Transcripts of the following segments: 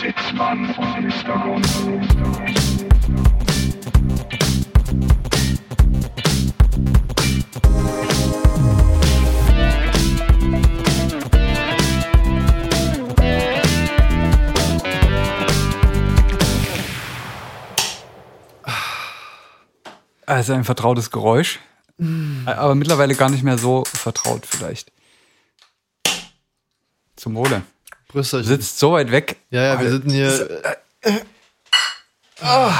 Sitzmann und Mr. Gonzo. Also ein vertrautes Geräusch. Aber mittlerweile gar nicht mehr so vertraut vielleicht. Zum Wohle. Brüsterchen. Sitzt so weit weg. Ja, ja, wir sitzen hier. Ah.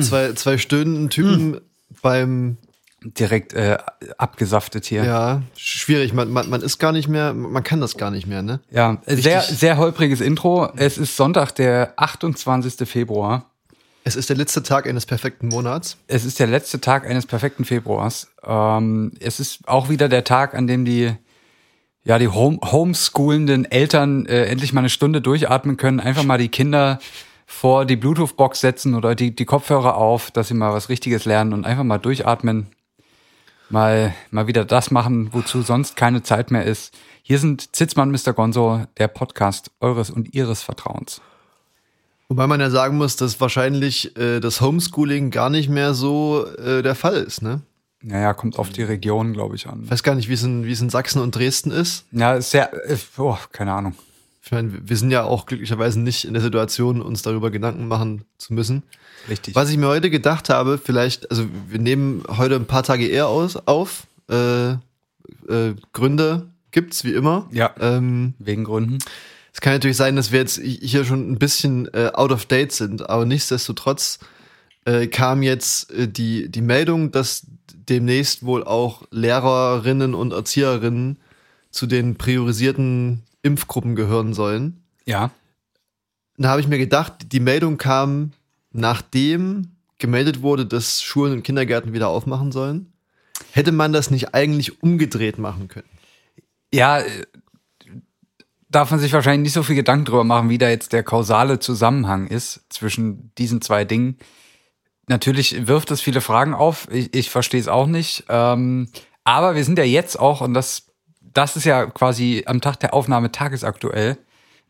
Zwei, zwei stöhnenden Typen beim, Direkt äh, abgesaftet hier. Ja, ja, schwierig. Man, man, man ist gar nicht mehr, man kann das gar nicht mehr, ne? sehr, sehr holpriges Intro. Es ist Sonntag, der 28. Februar. Es ist der letzte Tag eines perfekten Monats. Es ist der letzte Tag eines perfekten Februars. Ähm, es ist auch wieder der Tag, an dem die, ja, die Home homeschoolenden Eltern äh, endlich mal eine Stunde durchatmen können, einfach mal die Kinder vor die Bluetooth-Box setzen oder die, die Kopfhörer auf, dass sie mal was Richtiges lernen und einfach mal durchatmen. Mal, mal wieder das machen, wozu sonst keine Zeit mehr ist. Hier sind Zitzmann, Mr. Gonzo, der Podcast eures und ihres Vertrauens. Wobei man ja sagen muss, dass wahrscheinlich äh, das Homeschooling gar nicht mehr so äh, der Fall ist, ne? Naja, kommt auf die Region, glaube ich, an. Ich weiß gar nicht, wie es in, wie es in Sachsen und Dresden ist. Ja, ist sehr, oh, keine Ahnung. Ich meine, wir sind ja auch glücklicherweise nicht in der Situation, uns darüber Gedanken machen zu müssen. Richtig. Was ich mir heute gedacht habe, vielleicht, also wir nehmen heute ein paar Tage eher aus, auf. Äh, äh, Gründe gibt's wie immer. Ja. Ähm, Wegen Gründen. es kann natürlich sein, dass wir jetzt hier schon ein bisschen äh, out of date sind, aber nichtsdestotrotz äh, kam jetzt äh, die, die Meldung, dass demnächst wohl auch Lehrerinnen und Erzieherinnen zu den priorisierten Impfgruppen gehören sollen. Ja. Da habe ich mir gedacht, die Meldung kam, nachdem gemeldet wurde, dass Schulen und Kindergärten wieder aufmachen sollen. Hätte man das nicht eigentlich umgedreht machen können? Ja, äh, darf man sich wahrscheinlich nicht so viel Gedanken drüber machen, wie da jetzt der kausale Zusammenhang ist zwischen diesen zwei Dingen. Natürlich wirft es viele Fragen auf. Ich, ich verstehe es auch nicht. Ähm, aber wir sind ja jetzt auch, und das, das ist ja quasi am Tag der Aufnahme tagesaktuell,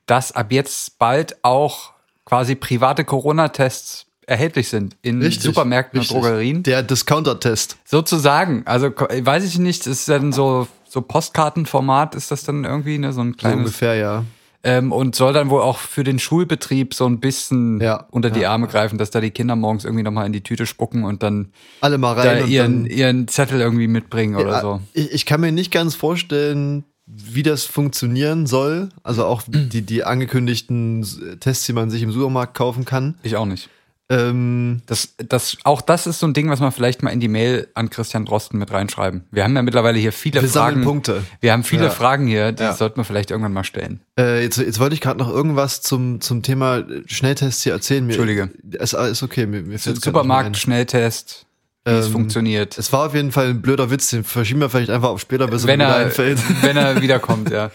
dass ab jetzt bald auch quasi private Corona-Tests erhältlich sind in Supermärkten richtig. und Drogerien. Der Discounter-Test. Sozusagen. Also weiß ich nicht, ist dann so, so Postkartenformat, ist das dann irgendwie, ne, so ein So kleines. ungefähr, ja. Ähm, und soll dann wohl auch für den Schulbetrieb so ein bisschen Ja, unter die ja, Arme greifen, dass da die Kinder morgens irgendwie nochmal in die Tüte spucken und dann Alle mal da rein. und ihren, dann, ihren Zettel irgendwie mitbringen oder Ja, so. Ich, ich kann mir nicht ganz vorstellen, wie das funktionieren soll. Also auch die, die angekündigten Tests, die man sich im Supermarkt kaufen kann. Ich auch nicht. Ähm, Das, das, auch das ist so ein Ding, was man vielleicht mal in die Mail an Christian Drosten mit reinschreiben. Wir haben ja mittlerweile hier viele wir Fragen. Punkte. Wir haben viele Ja. Fragen hier, die Ja. sollten wir vielleicht irgendwann mal stellen. Äh, jetzt, jetzt wollte ich gerade noch irgendwas zum, zum Thema Schnelltests hier erzählen. Mir, Entschuldige. Es ist okay. Mir, mir Supermarkt. Schnelltest, wie es Ähm, funktioniert. Es war auf jeden Fall ein blöder Witz, den verschieben wir vielleicht einfach auf später, bis er Wenn er, einfällt. wenn er wiederkommt, ja.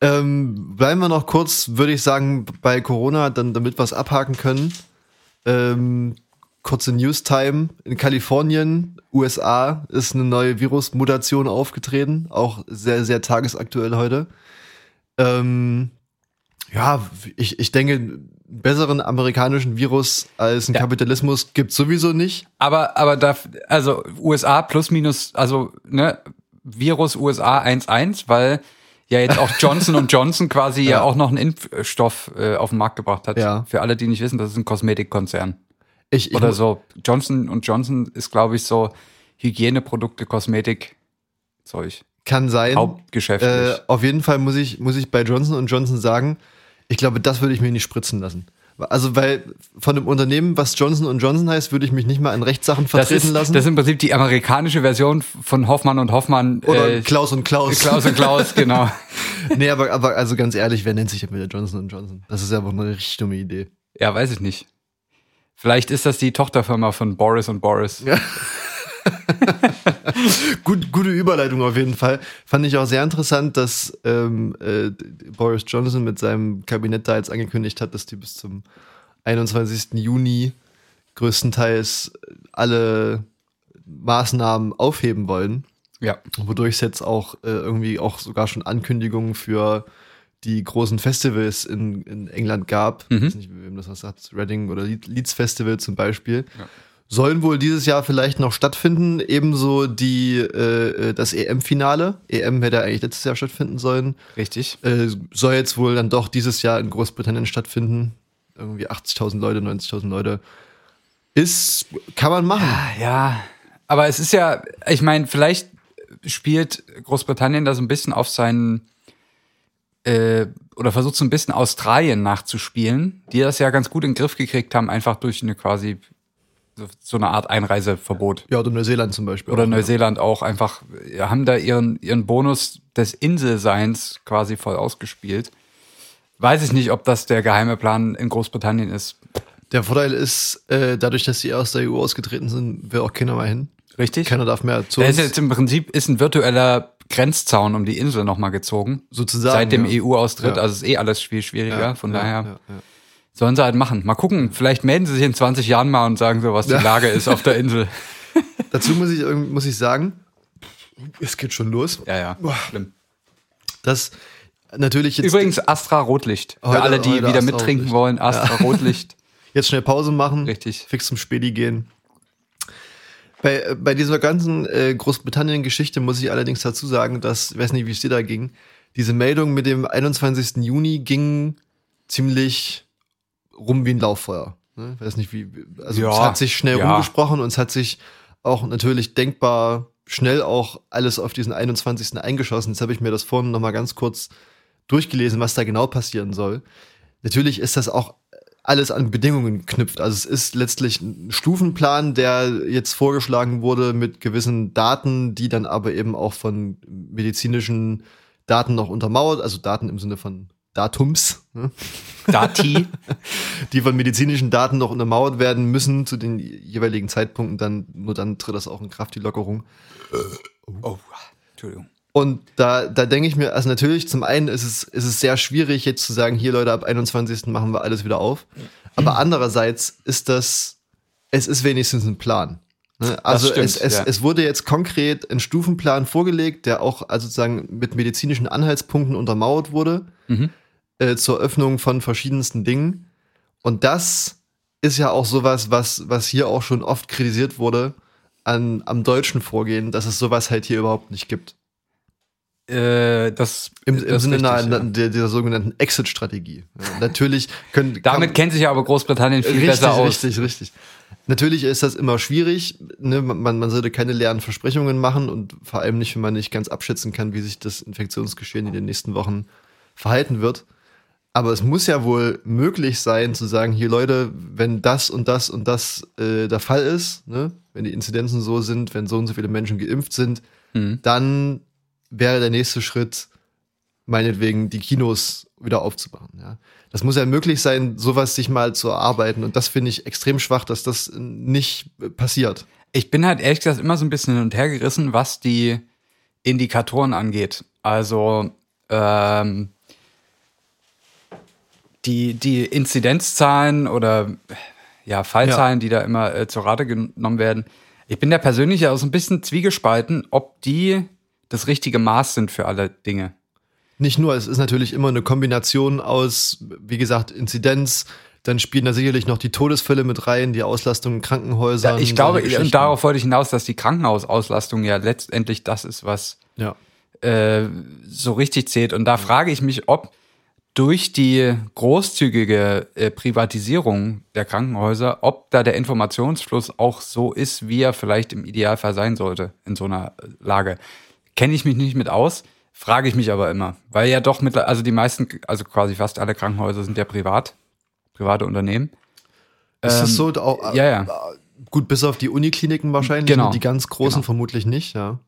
Ähm, bleiben wir noch kurz, würde ich sagen, bei Corona, dann, damit wir es abhaken können. Ähm, kurze News-Time. In Kalifornien, USA, ist eine neue Virusmutation aufgetreten. Auch sehr, sehr tagesaktuell heute. Ähm, ja, ich, ich denke, einen besseren amerikanischen Virus als ein Ja. Kapitalismus gibt sowieso nicht. Aber, aber da, also USA plus minus, also, ne, Virus USA 1.1, weil ja jetzt auch Johnson und Johnson quasi ja. Ja. auch noch einen Impfstoff äh, auf den Markt gebracht hat. Ja. Für alle, die nicht wissen, das ist ein Kosmetikkonzern. Ich, ich, Oder so. Johnson und Johnson ist, glaube ich, so Hygieneprodukte, Kosmetik, Zeug. kann sein. Hauptgeschäftlich. Äh, auf jeden Fall muss ich, muss ich bei Johnson Johnson sagen, ich glaube, das würde ich mir nicht spritzen lassen. Also, weil von dem Unternehmen, was Johnson Johnson heißt, würde ich mich nicht mal in Rechtssachen das vertreten ist, lassen. das ist im Prinzip die amerikanische Version von Hoffmann und Hoffmann. Oder äh, Klaus und Klaus. Klaus und Klaus, genau. nee, aber, aber also ganz ehrlich, wer nennt sich denn wieder Johnson Johnson? Das ist ja einfach eine richtig dumme Idee. Ja, weiß ich nicht. Vielleicht ist das die Tochterfirma von Boris und Boris. Gut, gute Überleitung auf jeden Fall. Fand ich auch sehr interessant, dass ähm, äh, Boris Johnson mit seinem Kabinett da jetzt angekündigt hat, dass die bis zum 21. Juni größtenteils alle Maßnahmen aufheben wollen. Ja. Wodurch es jetzt auch äh, irgendwie auch sogar schon Ankündigungen für die großen Festivals in, in England gab, ich weiß nicht, wem das was sagt, Reading oder Le- Leeds Festival zum Beispiel, sollen wohl dieses Jahr vielleicht noch stattfinden. Ebenso die äh, äh, das EM-Finale. EM hätte eigentlich letztes Jahr stattfinden sollen. Richtig. Äh, soll jetzt wohl dann doch dieses Jahr in Großbritannien stattfinden. Irgendwie 80.000 Leute, 90.000 Leute. Ist, kann man machen. Ja, aber es ist ja, ich meine, vielleicht spielt Großbritannien da so ein bisschen auf seinen äh, oder versucht so ein bisschen Australien nachzuspielen, die das ja ganz gut in den Griff gekriegt haben, einfach durch eine quasi so, eine Art Einreiseverbot. Ja, oder Neuseeland zum Beispiel. Oder auch, Neuseeland auch einfach, ja, haben da ihren, ihren Bonus des Inselseins quasi voll ausgespielt. Weiß ich nicht, ob das der geheime Plan in Großbritannien ist. Der Vorteil ist, äh, dadurch, dass die aus der EU ausgetreten sind, will auch keiner mehr hin. Richtig? Keiner darf mehr zu Der uns. ist jetzt im Prinzip ist ein virtueller Grenzzaun um die Insel nochmal gezogen. Sozusagen, Seit dem ja. EU-Austritt. Ja. Also ist eh alles viel schwieriger. Ja, Von ja, daher ja, ja. Sollen sie halt machen. Mal gucken. Vielleicht melden sie sich in 20 Jahren mal und sagen so, was die Ja. Lage ist auf der Insel. Dazu muss ich, muss ich sagen, es geht schon los. Ja, ja. Boah. Schlimm. Das natürlich jetzt, Übrigens Astra Rotlicht. Für Heute- alle, die wieder Astra mittrinken Rotlicht. wollen. Astra Rotlicht. jetzt schnell Pause machen. Richtig. Fix zum Späti gehen. Bei, bei dieser ganzen äh, Großbritannien-Geschichte muss ich allerdings dazu sagen, dass, ich weiß nicht, wie es dir da ging, diese Meldung mit dem 21. Juni ging ziemlich rum wie ein Lauffeuer. Ne? Ich weiß nicht, wie, also Ja, es hat sich schnell ja. rumgesprochen und es hat sich auch natürlich denkbar schnell auch alles auf diesen 21. eingeschossen. Jetzt habe ich mir das vorhin noch mal ganz kurz durchgelesen, was da genau passieren soll. Natürlich ist das auch alles an Bedingungen geknüpft. Also es ist letztlich ein Stufenplan, der jetzt vorgeschlagen wurde mit gewissen Daten, die dann aber eben auch von medizinischen Daten noch untermauert, also Daten im Sinne von Datums, ne? Dati. die von medizinischen Daten noch untermauert werden müssen zu den jeweiligen Zeitpunkten, dann nur dann tritt das auch in Kraft, die Lockerung. Oh, Entschuldigung. Und da, da denke ich mir, also natürlich, zum einen ist es, ist es sehr schwierig, jetzt zu sagen, hier Leute, ab 21. machen wir alles wieder auf. Aber andererseits ist das, es ist wenigstens ein Plan. Ne? Also stimmt, es, es, ja. es wurde jetzt konkret ein Stufenplan vorgelegt, der auch also sozusagen mit medizinischen Anhaltspunkten untermauert wurde Mhm. Äh, zur Öffnung von verschiedensten Dingen. Und das ist ja auch sowas, was, was hier auch schon oft kritisiert wurde an, am deutschen Vorgehen, dass es sowas halt hier überhaupt nicht gibt. Äh, das, Im, das im ist Sinne richtig, einer, ja. der, dieser sogenannten Exit-Strategie. Ja, natürlich können. Damit kennt sich ja aber Großbritannien viel richtig, besser aus. richtig, richtig. Natürlich ist das immer schwierig. Ne? Man, man sollte keine leeren Versprechungen machen und vor allem nicht, wenn man nicht ganz abschätzen kann, wie sich das Infektionsgeschehen in den nächsten Wochen verhalten wird. Aber es muss ja wohl möglich sein, zu sagen, hier Leute, wenn das und das und das äh, der Fall ist, ne? wenn die Inzidenzen so sind, wenn so und so viele Menschen geimpft sind, Mhm. dann wäre der nächste Schritt, meinetwegen die Kinos wieder aufzubauen. Ja. Das muss ja möglich sein, sowas sich mal zu erarbeiten. Und das finde ich extrem schwach, dass das nicht passiert. Ich bin halt ehrlich gesagt immer so ein bisschen hin und her gerissen, was die Indikatoren angeht. Also ähm, die, die Inzidenzzahlen oder ja, Fallzahlen, die da immer äh, zur Rate genommen werden. Ich bin da persönlich ja auch so ein bisschen zwiegespalten, ob die das richtige Maß sind für alle Dinge. Nicht nur, es ist natürlich immer eine Kombination aus, wie gesagt, Inzidenz, dann spielen da sicherlich noch die Todesfälle mit rein, die Auslastung in Krankenhäusern. ich glaube, und darauf wollte ich hinaus, dass die Krankenhausauslastung ja letztendlich das ist, was Ja. äh, so richtig zählt. Und da frage ich mich, ob durch die großzügige äh, Privatisierung der Krankenhäuser, ob da der Informationsfluss auch so ist, wie er vielleicht im Idealfall sein sollte in so einer äh, Lage. Kenne ich mich nicht mit aus, frage ich mich aber immer, weil ja doch mit, also die meisten, also quasi fast alle Krankenhäuser sind ja privat, private Unternehmen. Ist Ähm, das so? Auch, ja, ja. Gut, bis auf die Unikliniken wahrscheinlich. Genau. und Die ganz großen Genau. vermutlich nicht, ja.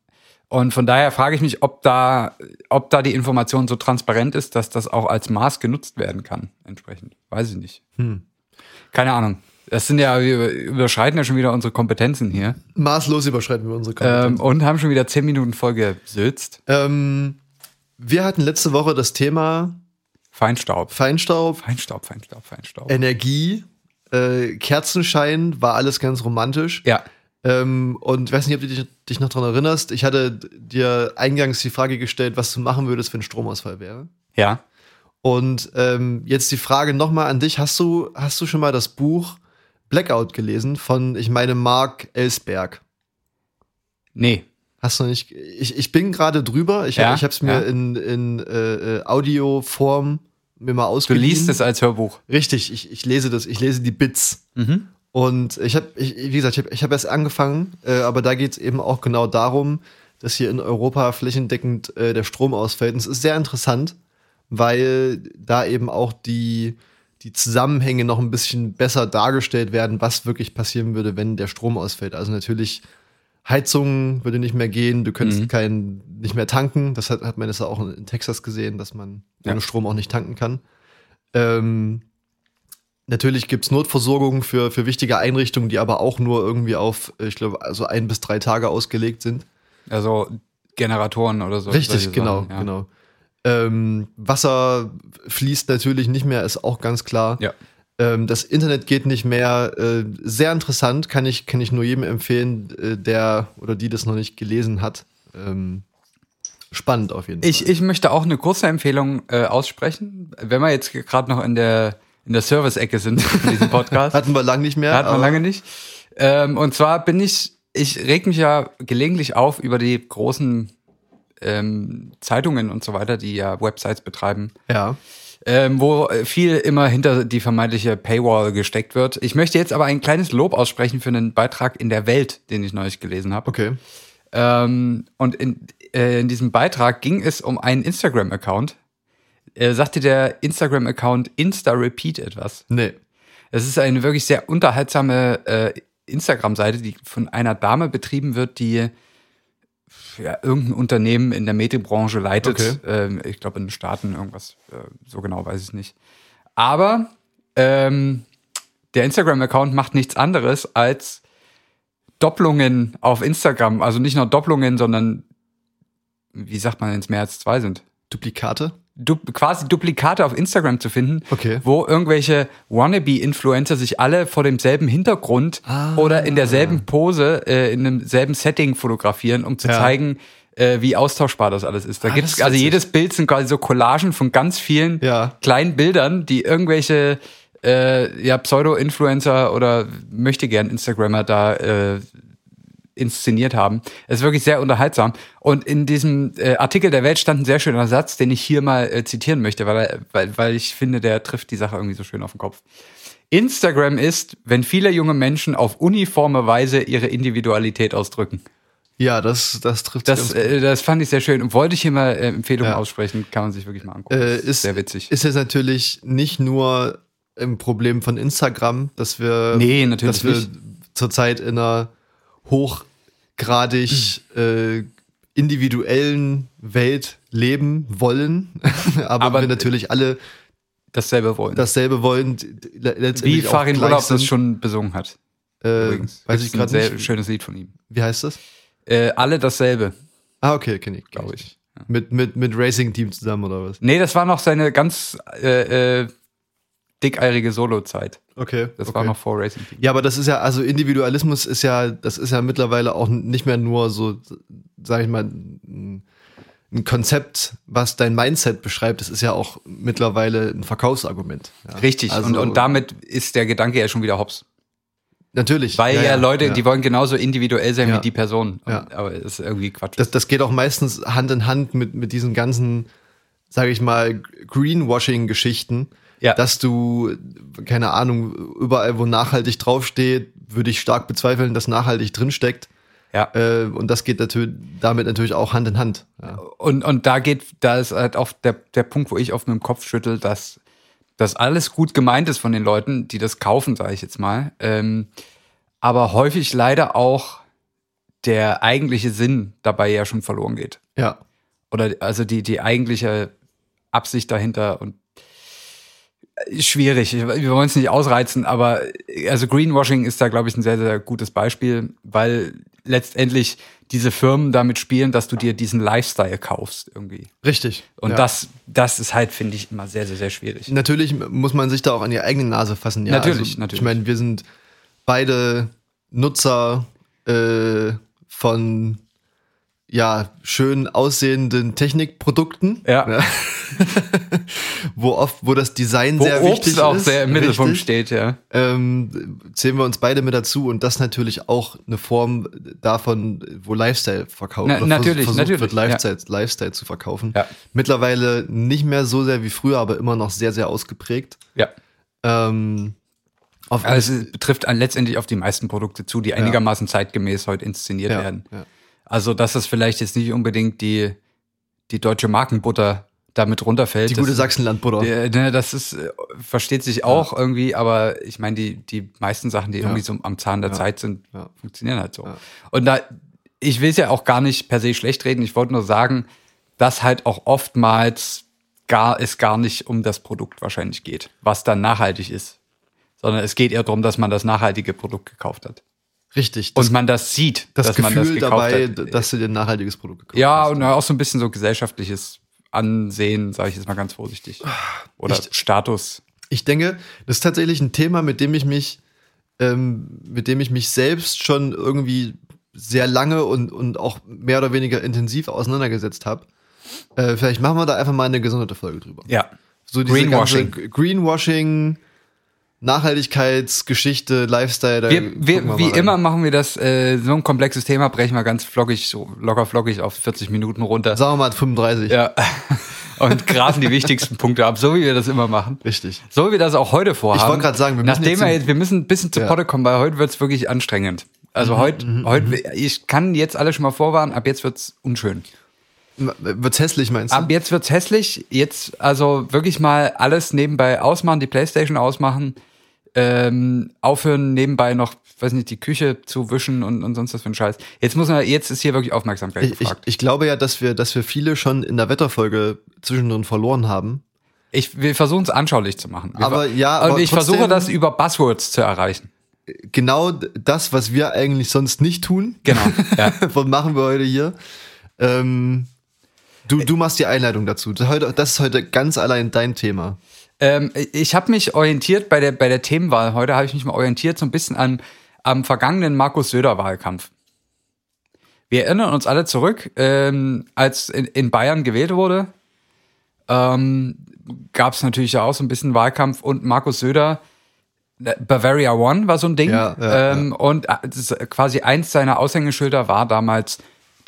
Und von daher frage ich mich, ob da, ob da die Information so transparent ist, dass das auch als Maß genutzt werden kann, entsprechend. Weiß ich nicht. Hm. Keine Ahnung. Das sind ja, wir überschreiten ja schon wieder unsere Kompetenzen hier. Maßlos überschreiten wir unsere Kompetenz. Ähm, und haben schon wieder zehn Minuten vollgesülzt. Ähm, wir hatten letzte Woche das Thema Feinstaub. Feinstaub, Feinstaub, Feinstaub, Feinstaub. Energie, äh, Kerzenschein, war alles ganz romantisch. ja. Ähm, und ich weiß nicht, ob du dich, dich noch daran erinnerst. Ich hatte dir eingangs die Frage gestellt, was du machen würdest, wenn Stromausfall wäre. Ja. Und ähm, jetzt die Frage nochmal an dich: Hast du, hast du schon mal das Buch Blackout gelesen von, ich meine, Mark Ellsberg? Nee. Hast du nicht? Ich, ich bin gerade drüber. Ich, Ja, ich habe es mir ja. in, in äh, äh, Audioform mir mal Du ausgeliehen. liest es als Hörbuch. Richtig, ich, ich lese das, ich lese die Bits. Mhm. Und ich habe, ich, wie gesagt, ich habe ich hab erst angefangen, äh, aber da geht es eben auch genau darum, dass hier in Europa flächendeckend äh, der Strom ausfällt. Und es ist sehr interessant, weil da eben auch die, die Zusammenhänge noch ein bisschen besser dargestellt werden, was wirklich passieren würde, wenn der Strom ausfällt. Also natürlich Heizung würde nicht mehr gehen, du könntest Mhm. kein, nicht mehr tanken. Das hat, hat man jetzt auch in Texas gesehen, dass man Ja. ohne Strom auch nicht tanken kann. Ähm, natürlich gibt's Notversorgung für, für wichtige Einrichtungen, die aber auch nur irgendwie auf, ich glaube, also ein bis drei Tage ausgelegt sind. Also Generatoren oder so. Richtig, genau, Sachen, ja. genau. Ähm, Wasser fließt natürlich nicht mehr, ist auch ganz klar. Ja. Ähm, das Internet geht nicht mehr. Äh, sehr interessant, kann ich, kann ich nur jedem empfehlen, äh, der oder die das noch nicht gelesen hat. Ähm, spannend auf jeden Ich, Fall. ich möchte auch eine kurze Empfehlung äh, aussprechen. Wenn wir jetzt gerade noch in der, in der Service-Ecke sind in diesem Podcast. Hatten wir lang nicht mehr. Hat man aber- lange nicht. Ähm, und zwar bin ich, ich reg mich ja gelegentlich auf über die großen ähm, Zeitungen und so weiter, die ja Websites betreiben, Ja. ähm, wo viel immer hinter die vermeintliche Paywall gesteckt wird. Ich möchte jetzt aber ein kleines Lob aussprechen für einen Beitrag in der Welt, den ich neulich gelesen habe. Okay. Ähm, und in, äh, in diesem Beitrag ging es um einen Instagram-Account. Äh, sagte der Instagram-Account InstaRepeat etwas? Nee. Es ist eine wirklich sehr unterhaltsame äh, Instagram-Seite, die von einer Dame betrieben wird, die ja, irgendein Unternehmen in der Medienbranche leitet. Okay. Ähm, ich glaube in den Staaten irgendwas. Äh, so genau weiß ich nicht. Aber ähm, der Instagram-Account macht nichts anderes als Doppelungen auf Instagram. Also nicht nur Doppelungen, sondern wie sagt man, wenn es mehr als zwei sind? Duplikate? Du quasi Duplikate auf Instagram zu finden, Okay. wo irgendwelche Wannabe-Influencer sich alle vor demselben Hintergrund Ah. oder in derselben Pose, äh, in demselben Setting fotografieren, um zu Ja. zeigen, äh, wie austauschbar das alles ist. Da Ah, das ist also jedes Bild sind quasi so Collagen von ganz vielen Ja. kleinen Bildern, die irgendwelche äh, ja, Pseudo-Influencer oder möchte gern Instagrammer da äh, inszeniert haben. Es ist wirklich sehr unterhaltsam. Und in diesem äh, Artikel der Welt stand ein sehr schöner Satz, den ich hier mal äh, zitieren möchte, weil, weil, weil ich finde, der trifft die Sache irgendwie so schön auf den Kopf. Instagram ist, wenn viele junge Menschen auf uniforme Weise ihre Individualität ausdrücken. Ja, das, das trifft Das, äh, das fand ich sehr schön und wollte ich hier mal äh, Empfehlungen Ja. aussprechen, kann man sich wirklich mal angucken. Äh, ist, sehr witzig. Ist jetzt natürlich nicht nur ein Problem von Instagram, dass wir, Nee, natürlich dass wir zurzeit in einer hochgradig äh, individuellen Welt leben wollen, aber, Aber- wir natürlich alle Dasselbe wollen. dasselbe wollen, wie Farin Urlaub das sind. schon besungen hat. äh, Übrigens. weiß ich ein gerade sehr nicht. schönes Lied von ihm. Wie heißt das? Äh, alle dasselbe, Ah, okay, kenne ich, glaube ich. Ja. Mit, mit, mit Racing Team zusammen oder was? Nee, das war noch seine ganz äh, äh, dickeirige Solo-Zeit. Okay. Das okay. war noch vor Racing Team. Ja, aber das ist ja, also Individualismus ist ja, das ist ja mittlerweile auch nicht mehr nur so, sag ich mal, ein Konzept, was dein Mindset beschreibt. Das ist ja auch mittlerweile ein Verkaufsargument. Ja. Richtig. Also, und, und damit ist der Gedanke ja schon wieder hops. natürlich. Weil ja, Leute, ja. die wollen genauso individuell sein Ja. wie die Person. Und, Ja. Aber es ist irgendwie Quatsch. das, das geht auch meistens Hand in Hand mit, mit diesen ganzen, sage ich mal, Greenwashing-Geschichten. Ja. Dass du, keine Ahnung, überall, wo nachhaltig draufsteht, würde ich stark bezweifeln, dass nachhaltig drinsteckt. ja. Äh, und das geht natürlich damit natürlich auch Hand in Hand. Ja. Und, und da geht, da ist halt auch der, der Punkt, wo ich auf meinem Kopf schüttel, dass das alles gut gemeint ist von den Leuten, die das kaufen, sage ich jetzt mal. Ähm, aber häufig leider auch der eigentliche Sinn dabei ja schon verloren geht. ja. Oder also die, die eigentliche Absicht dahinter und schwierig. Wir wollen es nicht ausreizen, aber also Greenwashing ist da, glaube ich, ein sehr, sehr gutes Beispiel, weil letztendlich diese Firmen damit spielen, dass du dir diesen Lifestyle kaufst irgendwie. Richtig. Und ja. das, das ist halt, finde ich, immer sehr, sehr, sehr schwierig. Natürlich muss man sich da auch an die eigene Nase fassen. Ja, Natürlich, also, natürlich. Ich meine, wir sind beide Nutzer äh, von ja, schön aussehenden Technikprodukten. Ja. wo oft, wo das Design Wo sehr Obst wichtig auch ist. sehr im Mittelpunkt richtig. steht, ja. Ähm, zählen wir uns beide mit dazu und das natürlich auch eine Form davon, wo Lifestyle verkauft Na, natürlich, versucht natürlich, wird, Lifestyle, Lifestyle zu verkaufen. Ja. Mittlerweile nicht mehr so sehr wie früher, aber immer noch sehr, sehr ausgeprägt. Ja. Ähm, auf Also es betrifft an letztendlich auf die meisten Produkte zu, die einigermaßen zeitgemäß heute inszeniert ja, werden. ja. Also, dass es vielleicht jetzt nicht unbedingt die, die deutsche Markenbutter damit runterfällt. Die gute Sachsenlandbutter. ne, das ist, äh, versteht sich auch irgendwie, aber ich meine, die, die meisten Sachen, die irgendwie so am Zahn der Ja. Zeit sind, Ja. funktionieren halt so. Ja. Und da, ich will es ja auch gar nicht per se schlecht reden, ich wollte nur sagen, dass halt auch oftmals gar, es gar nicht um das Produkt wahrscheinlich geht, was dann nachhaltig ist. Sondern es geht eher darum, dass man das nachhaltige Produkt gekauft hat. Richtig. Das, Und man das sieht, das dass Gefühl man das dabei, hat. dass du dir ein nachhaltiges Produkt gekauft Ja, hast. und auch so ein bisschen so gesellschaftliches Ansehen, sage ich jetzt mal ganz vorsichtig. Oder Ich- Status. Ich denke, das ist tatsächlich ein Thema, mit dem ich mich, ähm, mit dem ich mich selbst schon irgendwie sehr lange und, und auch mehr oder weniger intensiv auseinandergesetzt habe. Äh, vielleicht machen wir da einfach mal eine gesonderte Folge drüber. Ja. So Greenwashing. Greenwashing, Nachhaltigkeitsgeschichte, Lifestyle. Wir, wir, mal wie rein. immer machen wir das, äh, so ein komplexes Thema brechen wir ganz flockig, so locker flockig auf 40 Minuten runter. Sagen wir mal 35. Ja. Und grasen die wichtigsten Punkte ab, so wie wir das immer machen. Richtig. So wie wir das auch heute vorhaben. Ich wollte gerade sagen, wir müssen Nachdem wir jetzt, wir müssen ein bisschen zu Ja. Mhm, Potte kommen, weil heute wird's wirklich anstrengend. Also heute, heute, ich kann jetzt alle schon mal vorwarnen, ab jetzt wird's unschön. Wird's hässlich, meinst du? Ab jetzt wird's hässlich. Jetzt also wirklich mal alles nebenbei ausmachen, die Playstation ausmachen, ähm, aufhören nebenbei noch, weiß nicht, die Küche zu wischen und, und sonst was für ein Scheiß. Jetzt muss man, jetzt ist hier wirklich Aufmerksamkeit ich, ich, gefragt. ich glaube ja, dass wir, dass wir viele schon in der Wetterfolge zwischendrin verloren haben. Ich, wir versuchen es anschaulich zu machen. Wir, Aber ja, und aber ich trotzdem- versuche das über Buzzwords zu erreichen. Genau das, was wir eigentlich sonst nicht tun, Genau. Ja. was machen wir heute hier. Ähm, du, du machst die Einleitung dazu. Das ist heute ganz allein dein Thema. Ähm, ich habe mich orientiert bei der, bei der Themenwahl heute, habe ich mich mal orientiert so ein bisschen an, am vergangenen Markus Söder-Wahlkampf. Wir erinnern uns alle zurück, ähm, als in, in Bayern gewählt wurde, ähm, gab es natürlich ja auch so ein bisschen Wahlkampf und Markus Söder, äh, Bavaria One war so ein Ding. Ja, ja, ähm, Und äh, quasi eins seiner Aushängeschilder war damals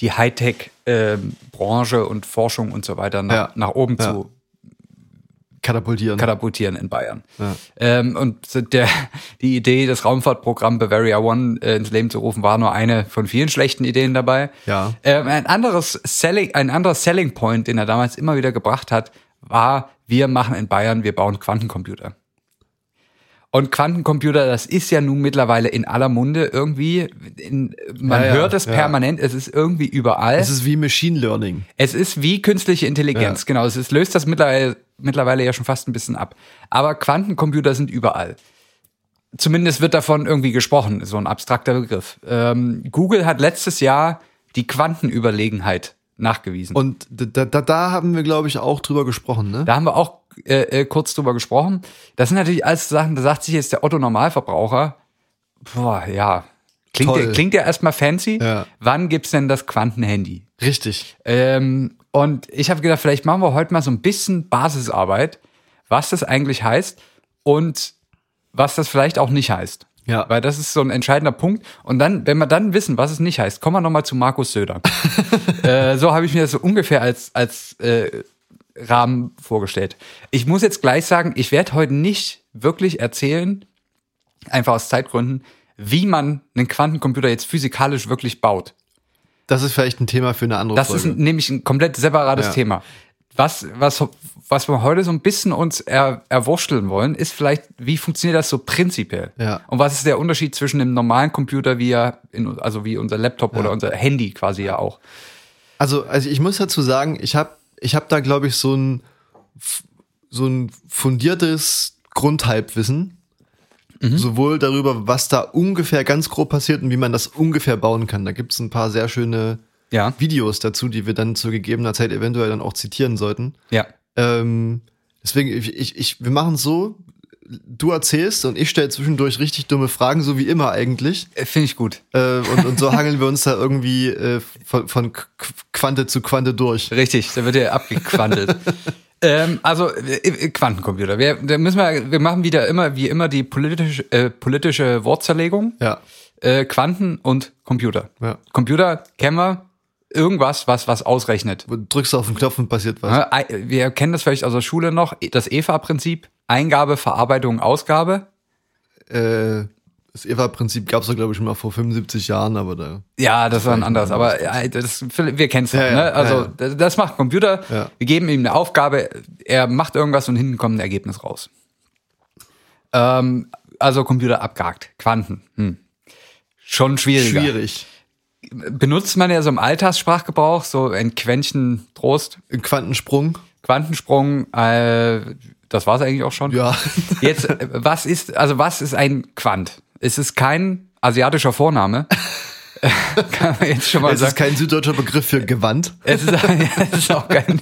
die Hightech-Branche und Forschung und so weiter nach, Ja, nach oben ja. zu Katapultieren. katapultieren in Bayern. Ja. Ähm, und der, die Idee, das Raumfahrtprogramm Bavaria One äh, ins Leben zu rufen, war nur eine von vielen schlechten Ideen dabei. Ja. Ähm, ein anderes Selling, ein anderer Selling Point, den er damals immer wieder gebracht hat, war, wir machen in Bayern, wir bauen Quantencomputer. Und Quantencomputer, das ist ja nun mittlerweile in aller Munde irgendwie. In, man Ja, ja, hört es ja. permanent, es ist irgendwie überall. Es ist wie Machine Learning. Es ist wie künstliche Intelligenz, genau. Es ist, löst das mittlerweile, mittlerweile ja schon fast ein bisschen ab. Aber Quantencomputer sind überall. Zumindest wird davon irgendwie gesprochen, so ein abstrakter Begriff. Ähm, Google hat letztes Jahr die Quantenüberlegenheit nachgewiesen. Und da, da, da haben wir, glaube ich, auch drüber gesprochen, ne? da haben wir auch äh, äh, kurz drüber gesprochen. Das sind natürlich alles Sachen, da sagt sich jetzt der Otto Normalverbraucher, boah, ja, klingt, Toll. ja, klingt ja erstmal fancy. Ja. Wann gibt's denn das Quantenhandy? Richtig. Ähm, und ich habe gedacht, vielleicht machen wir heute mal so ein bisschen Basisarbeit, was das eigentlich heißt und was das vielleicht auch nicht heißt. Ja. Weil das ist so ein entscheidender Punkt. Und dann, wenn wir dann wissen, was es nicht heißt, kommen wir nochmal zu Markus Söder. äh, so habe ich mir das so ungefähr als, als äh, Rahmen vorgestellt. Ich muss jetzt gleich sagen, ich werde heute nicht wirklich erzählen, einfach aus Zeitgründen, wie man einen Quantencomputer jetzt physikalisch wirklich baut. Das ist vielleicht ein Thema für eine andere Das Folge. ist ein, nämlich ein komplett separates Ja. Thema. Was, was, was wir heute so ein bisschen uns er, erwurschteln wollen, ist vielleicht, wie funktioniert das so prinzipiell? Ja. Und was ist der Unterschied zwischen einem normalen Computer, wie er, in, also wie unser Laptop oder unser Handy quasi ja auch? Also, also ich muss dazu sagen, ich habe ich hab da, glaube ich, so ein, so ein fundiertes Grundhalbwissen. Mhm. Sowohl darüber, was da ungefähr ganz grob passiert und wie man das ungefähr bauen kann. Da gibt es ein paar sehr schöne Ja. Videos dazu, die wir dann zu gegebener Zeit eventuell dann auch zitieren sollten. Ja. Ähm, deswegen, ich, ich, ich, wir machen es so, du erzählst und ich stelle zwischendurch richtig dumme Fragen, so wie immer eigentlich. Äh, Finde ich gut. Äh, und, und so hangeln wir uns da irgendwie äh, von, von Qu- Quante zu Quante durch. Richtig, da wird ja abgequantelt. ähm, also äh, äh, Quantencomputer. Wir, da müssen wir, wir machen wieder immer wie immer die politische, äh, politische Wortzerlegung. Ja. Quanten und Computer. Ja. Computer kennen wir. Irgendwas, was was ausrechnet. Du drückst auf den Knopf und passiert was. Wir kennen das vielleicht aus der Schule noch, das EVA-Prinzip. Eingabe, Verarbeitung, Ausgabe. Äh, das EVA-Prinzip gab es ja, glaube ich, schon mal vor 75 Jahren, aber da. Ja, das war ein anderes, aber das, wir kennen es Ja, ja, ne? Also ja, ja. das- macht ein Computer. Wir geben ihm eine Aufgabe, er macht irgendwas und hinten kommt ein Ergebnis raus. Ähm, also Computer abgehakt. Quanten. Hm. Schon schwieriger. Schwierig. Benutzt man ja so im Alltagssprachgebrauch, so ein Quäntchen Trost, Ein Quantensprung. Quantensprung, äh, das war's eigentlich auch schon. Ja. Jetzt, äh, was ist, also was ist ein Quant? Es ist kein asiatischer Vorname. Kann man jetzt schon mal Es sagen. ist kein süddeutscher Begriff für Gewand. Es ist, es ist auch kein.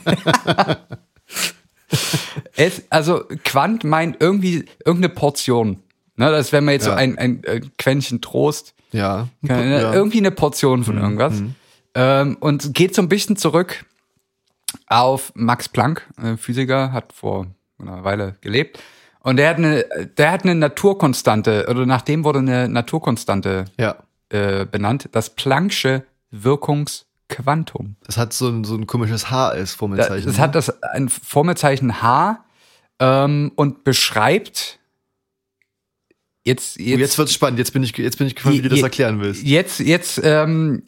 es, also Quant meint irgendwie irgendeine Portion. Ne, das wenn man jetzt so Ja. ein, ein, ein Quäntchen Trost, Ja. keine, ja. irgendwie eine Portion von irgendwas. Ähm, und geht so ein bisschen zurück auf Max Planck, äh, Physiker, hat vor einer Weile gelebt. Und der hat eine, der hat eine Naturkonstante, oder nach dem wurde eine Naturkonstante ja. äh, benannt, das Planck'sche Wirkungsquantum. Das hat so ein, so ein komisches H als Formelzeichen. Das hat das ein Formelzeichen H ähm, und beschreibt jetzt Oh, jetzt jetzt wird's spannend. Jetzt bin ich, jetzt bin ich gespannt, wie du das erklären willst. jetzt jetzt ähm,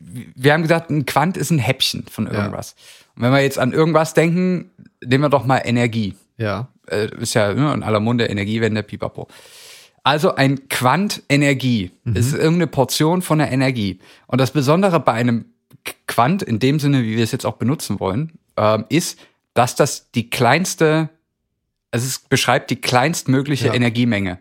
wir haben gesagt, ein Quant ist ein Häppchen von irgendwas. Und wenn wir jetzt an irgendwas denken, nehmen wir doch mal Energie. Ja. Äh, ist ja ne, in aller Munde Energiewende, pipapo. Also ein Quant Energie. Es ist irgendeine Portion von der Energie. Und das Besondere bei einem Qu- Quant, in dem Sinne, wie wir es jetzt auch benutzen wollen, ähm, ist, dass das die kleinste, also es beschreibt die kleinstmögliche Ja. Energiemenge,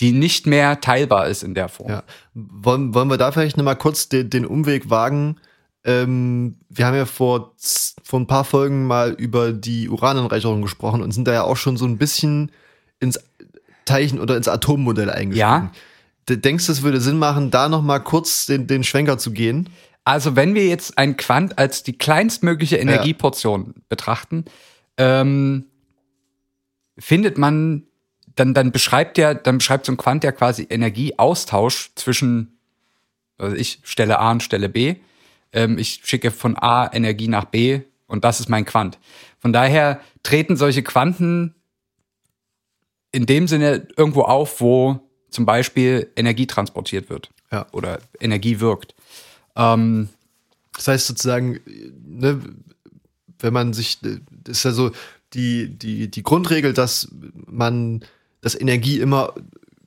die nicht mehr teilbar ist in der Form. Ja. Wollen, wollen wir da vielleicht nochmal kurz den, den Umweg wagen? Ähm, wir haben ja vor, vor ein paar Folgen mal über die Urananreicherung gesprochen und sind da ja auch schon so ein bisschen ins Teilchen- oder ins Atommodell eingestiegen. Ja. Denkst du, es würde Sinn machen, da nochmal kurz den, den Schwenker zu gehen? Also wenn wir jetzt ein Quant als die kleinstmögliche Energieportion betrachten, ähm, findet man, dann, dann beschreibt der, dann beschreibt so ein Quant ja quasi Energieaustausch zwischen, also ich stelle A und stelle B. Ähm, ich schicke von A Energie nach B und das ist mein Quant. Von daher treten solche Quanten in dem Sinne irgendwo auf, wo zum Beispiel Energie transportiert wird Ja. oder Energie wirkt. Ähm, Das heißt sozusagen, ne, wenn man sich, das ist ja so die, die, die Grundregel, dass man, dass Energie immer,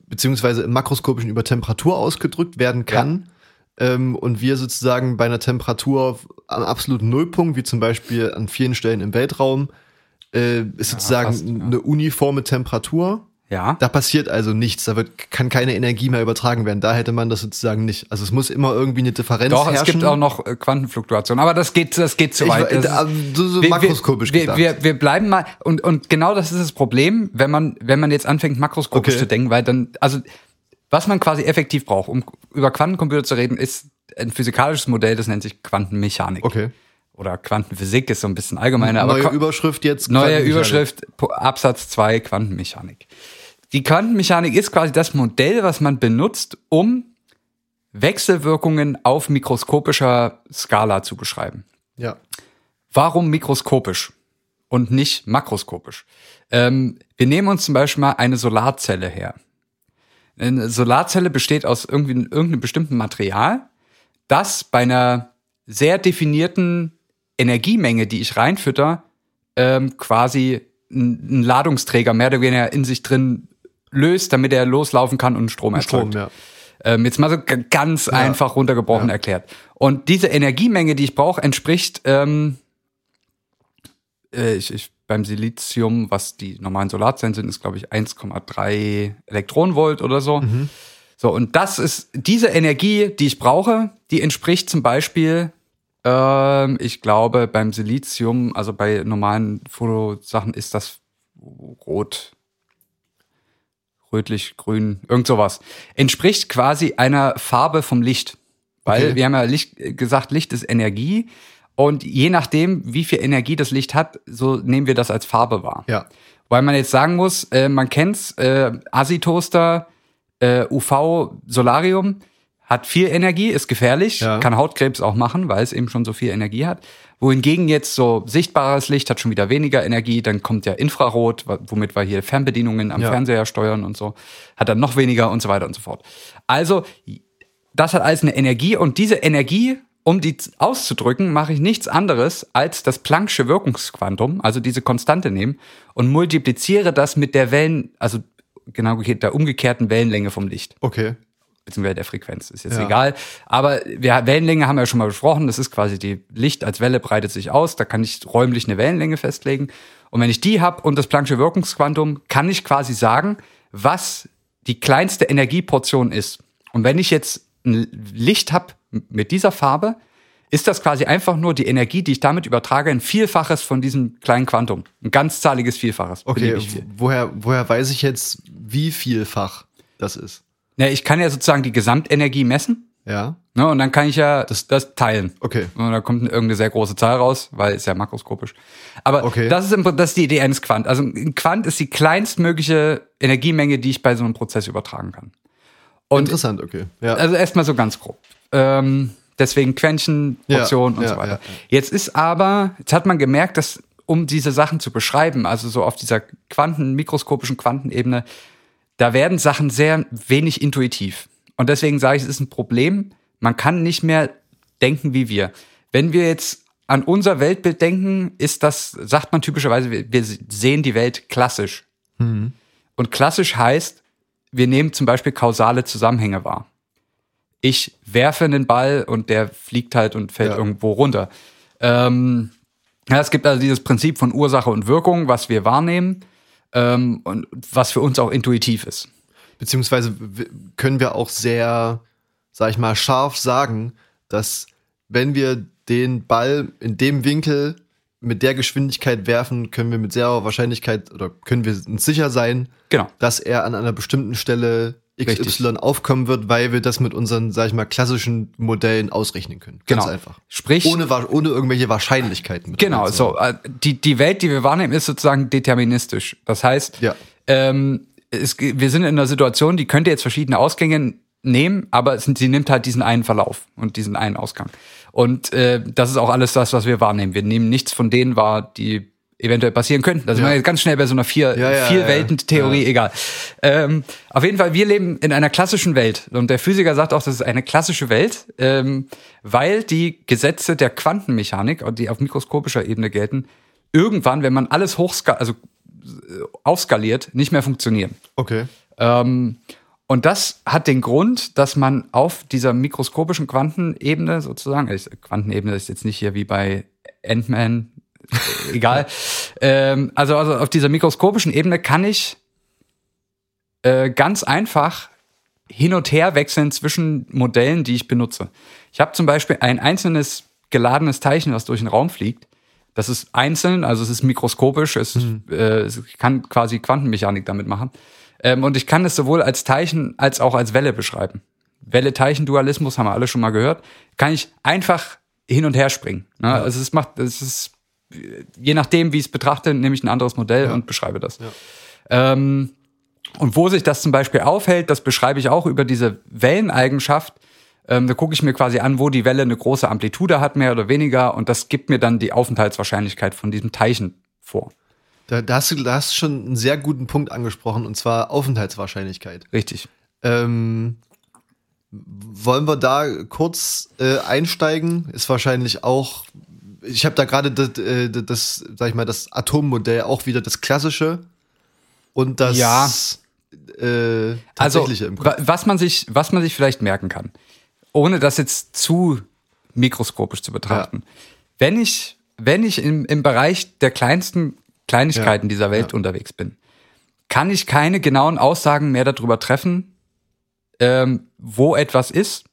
beziehungsweise im makroskopischen über Temperatur ausgedrückt werden kann. Ähm, und wir sozusagen bei einer Temperatur am absoluten Nullpunkt, wie zum Beispiel an vielen Stellen im Weltraum, äh, ist sozusagen fast, ja. eine uniforme Temperatur. ja. Da passiert also nichts, da wird, kann keine Energie mehr übertragen werden. Da hätte man das sozusagen nicht. Also es muss immer irgendwie eine Differenz Doch, herrschen. es gibt auch noch äh, Quantenfluktuationen, aber das geht, das geht zu Ich, weit. Das äh, ist- so, so wir, makroskopisch wir, gedacht. wir, wir, wir bleiben mal und und genau das ist das Problem, wenn man wenn man jetzt anfängt makroskopisch Okay. zu denken, weil dann also was man quasi effektiv braucht, um über Quantencomputer zu reden, ist ein physikalisches Modell, das nennt sich Quantenmechanik. okay. Oder Quantenphysik ist so ein bisschen allgemeiner, aber Neue Qua- Überschrift jetzt. Neue. Überschrift, Absatz 2, Quantenmechanik. Die Quantenmechanik ist quasi das Modell, was man benutzt, um Wechselwirkungen auf mikroskopischer Skala zu beschreiben. Ja. Warum mikroskopisch und nicht makroskopisch? Ähm, wir nehmen uns zum Beispiel mal eine Solarzelle her. Eine Solarzelle besteht aus irgendwie, irgendeinem bestimmten Material, das bei einer sehr definierten Energiemenge, die ich reinfütter, ähm, quasi einen Ladungsträger mehr oder weniger in sich drin löst, damit er loslaufen kann und Strom erzeugt. Strom, ja. Ähm, jetzt mal so ganz einfach runtergebrochen Ja. erklärt. Und diese Energiemenge, die ich brauche, entspricht ähm, äh, ich, ich, beim Silizium, was die normalen Solarzellen sind, ist glaube ich 1,3 Elektronenvolt oder so. So und das ist diese Energie, die ich brauche, die entspricht zum Beispiel ähm, ich glaube beim Silizium, also bei normalen Fotosachen ist das rot rötlich, grün, irgend sowas, entspricht quasi einer Farbe vom Licht. Weil Okay. wir haben ja Licht, äh, gesagt, Licht ist Energie. Und je nachdem, wie viel Energie das Licht hat, so nehmen wir das als Farbe wahr. Ja. Weil man jetzt sagen muss, äh, man kennt's, äh, Asitoaster, äh, UV-Solarium hat viel Energie, ist gefährlich, Ja. kann Hautkrebs auch machen, weil es eben schon so viel Energie hat. Wohingegen jetzt so sichtbares Licht hat schon wieder weniger Energie, dann kommt ja Infrarot, womit wir hier Fernbedienungen am Ja. Fernseher steuern und so, hat dann noch weniger und so weiter und so fort. Also, das hat alles eine Energie und diese Energie, um die auszudrücken, mache ich nichts anderes als das Planck'sche Wirkungsquantum, also diese Konstante nehmen und multipliziere das mit der Wellen, also genau der umgekehrten Wellenlänge vom Licht Okay. beziehungsweise der Frequenz, ist jetzt Ja. egal. Aber wir, Wellenlänge haben wir ja schon mal besprochen. Das ist quasi die Licht als Welle breitet sich aus. Da kann ich räumlich eine Wellenlänge festlegen. Und wenn ich die habe und das Planck'sche Wirkungsquantum, kann ich quasi sagen, was die kleinste Energieportion ist. Und wenn ich jetzt ein Licht habe mit dieser Farbe, ist das quasi einfach nur die Energie, die ich damit übertrage, ein Vielfaches von diesem kleinen Quantum. Ein ganzzahliges Vielfaches. Okay, viel. woher, woher weiß ich jetzt, wie vielfach das ist? Ja, ich kann ja sozusagen die Gesamtenergie messen. Ja. Ne, und dann kann ich ja das, das teilen. Okay. Und da kommt irgendeine sehr große Zahl raus, weil es ja makroskopisch. Aber Okay. das, ist im, das ist die Idee eines Quant. Also ein Quant ist die kleinstmögliche Energiemenge, die ich bei so einem Prozess übertragen kann. Und Interessant, okay. Ja. also erstmal so ganz grob. Ähm, deswegen Quäntchen, Ja, Portionen und ja, so weiter. ja, ja. Jetzt ist aber, jetzt hat man gemerkt, dass um diese Sachen zu beschreiben, also so auf dieser Quanten, mikroskopischen Quantenebene, da werden Sachen sehr wenig intuitiv. Und deswegen sage ich, es ist ein Problem. Man kann nicht mehr denken wie wir. Wenn wir jetzt an unser Weltbild denken, ist das, sagt man typischerweise, wir, wir sehen die Welt klassisch. Und klassisch heißt, wir nehmen zum Beispiel kausale Zusammenhänge wahr. Ich werfe einen Ball und der fliegt halt und fällt Ja. irgendwo runter. Ähm, ja, es gibt also dieses Prinzip von Ursache und Wirkung, was wir wahrnehmen ähm, und was für uns auch intuitiv ist. Beziehungsweise können wir auch sehr, sag ich mal, scharf sagen, dass wenn wir den Ball in dem Winkel mit der Geschwindigkeit werfen, können wir mit sehr hoher Wahrscheinlichkeit oder können wir uns sicher sein, Genau. dass er an einer bestimmten Stelle XY Richtig. aufkommen wird, weil wir das mit unseren, sag ich mal, klassischen Modellen ausrechnen können. Ganz Genau. einfach. Sprich, Ohne, ohne irgendwelche Wahrscheinlichkeiten. genau, so äh, die die Welt, die wir wahrnehmen, ist sozusagen deterministisch. Das heißt, Ja. ähm, es, wir sind in einer Situation, die könnte jetzt verschiedene Ausgänge nehmen, aber es, sie nimmt halt diesen einen Verlauf und diesen einen Ausgang. Und äh, das ist auch alles das, was wir wahrnehmen. Wir nehmen nichts von denen wahr, die eventuell passieren könnten. Ist Ja. ganz schnell bei so einer vier, Ja, ja, vier Welten-Theorie, egal. Ähm, auf jeden Fall, wir leben in einer klassischen Welt. Und der Physiker sagt auch, das ist eine klassische Welt, ähm, weil die Gesetze der Quantenmechanik, die auf mikroskopischer Ebene gelten, irgendwann, wenn man alles hochskaliert, also äh, aufskaliert, nicht mehr funktionieren. Okay. Ähm, und das hat den Grund, dass man auf dieser mikroskopischen Quantenebene sozusagen, äh, Quantenebene ist jetzt nicht hier wie bei Ant-Man, egal. ähm, also, also auf dieser mikroskopischen Ebene kann ich äh, ganz einfach hin und her wechseln zwischen Modellen, die ich benutze. Ich habe zum Beispiel ein einzelnes geladenes Teilchen, was durch den Raum fliegt. Das ist einzeln, also es ist mikroskopisch, es, ist, äh, es kann quasi Quantenmechanik damit machen. Ähm, und ich kann es sowohl als Teilchen als auch als Welle beschreiben. Welle-Teilchen-Dualismus haben wir alle schon mal gehört. Kann ich einfach hin und her springen. Ne? Also es macht, es ist, je nachdem, wie ich es betrachte, nehme ich ein anderes Modell und beschreibe das. Ähm, und wo sich das zum Beispiel aufhält, das beschreibe ich auch über diese Welleneigenschaft. Ähm, da gucke ich mir quasi an, wo die Welle eine große Amplitude hat, mehr oder weniger, und das gibt mir dann die Aufenthaltswahrscheinlichkeit von diesem Teilchen vor. Da, da, hast du, da hast schon einen sehr guten Punkt angesprochen, und zwar Aufenthaltswahrscheinlichkeit. Richtig. Ähm, wollen wir da kurz äh, einsteigen? Ist wahrscheinlich auch. Ich habe da gerade das, äh, das, sag ich mal, das Atommodell auch wieder das klassische und das Ja. äh, Also, tatsächliche im wa- Kopf. was man sich, was man sich vielleicht merken kann, ohne das jetzt zu mikroskopisch zu betrachten. Wenn ich, wenn ich im, im Bereich der kleinsten Kleinigkeiten Ja, dieser Welt unterwegs bin, kann ich keine genauen Aussagen mehr darüber treffen, ähm, wo etwas ist,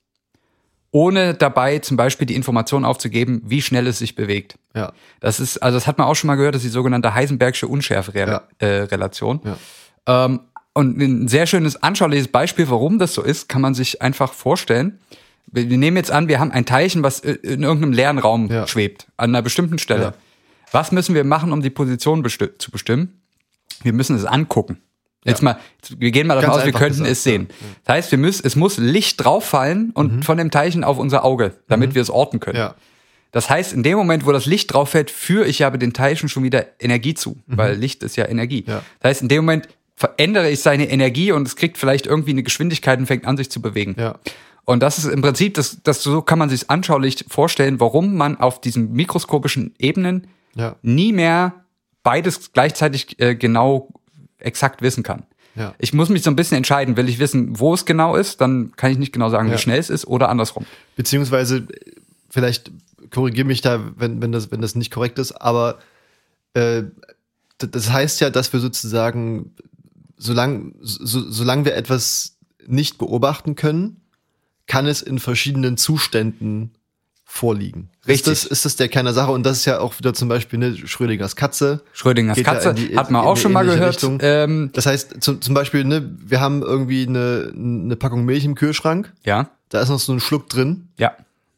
ohne dabei zum Beispiel die Information aufzugeben, wie schnell es sich bewegt. Ja. Das ist, also das hat man auch schon mal gehört, das ist die sogenannte Heisenbergsche Unschärfe-Relation. Ja. Äh. Ja. Ähm, und ein sehr schönes anschauliches Beispiel, warum das so ist, kann man sich einfach vorstellen. Wir nehmen jetzt an, wir haben ein Teilchen, was in irgendeinem leeren Raum Ja. schwebt, an einer bestimmten Stelle. Was müssen wir machen, um die Position besti zu bestimmen? Wir müssen es angucken. Jetzt mal, wir gehen mal davon Ganz aus, wir könnten gesagt, es sehen. Das heißt, wir müssen, es muss Licht drauf fallen und von dem Teilchen auf unser Auge, damit wir es orten können. Mhm. Ja. Das heißt, in dem Moment, wo das Licht drauf fällt, führe ich aber den Teilchen schon wieder Energie zu, weil Licht ist ja Energie. Mhm. Ja. Das heißt, in dem Moment verändere ich seine Energie und es kriegt vielleicht irgendwie eine Geschwindigkeit und fängt an, sich zu bewegen. Ja. Und das ist im Prinzip, das, das so kann man sich anschaulich vorstellen, warum man auf diesen mikroskopischen Ebenen Ja. nie mehr beides gleichzeitig äh, genau exakt wissen kann. Ja. Ich muss mich so ein bisschen entscheiden, will ich wissen, wo es genau ist, dann kann ich nicht genau sagen, Ja. wie schnell es ist oder andersrum. Beziehungsweise, vielleicht korrigiere mich da, wenn, wenn, das, wenn das nicht korrekt ist, aber äh, das heißt ja, dass wir sozusagen, solange so, solange wir etwas nicht beobachten können, kann es in verschiedenen Zuständen vorliegen. Richtig. Ist das, ist das der Kern der Sache? Und das ist ja auch wieder zum Beispiel eine Schrödingers Katze. Schrödingers Geht ja Katze in die- hat man auch schon mal gehört. Ähm, Das heißt, zum, zum Beispiel, ne, wir haben irgendwie eine, eine Packung Milch im Kühlschrank, ja, da ist noch so ein Schluck drin. ja,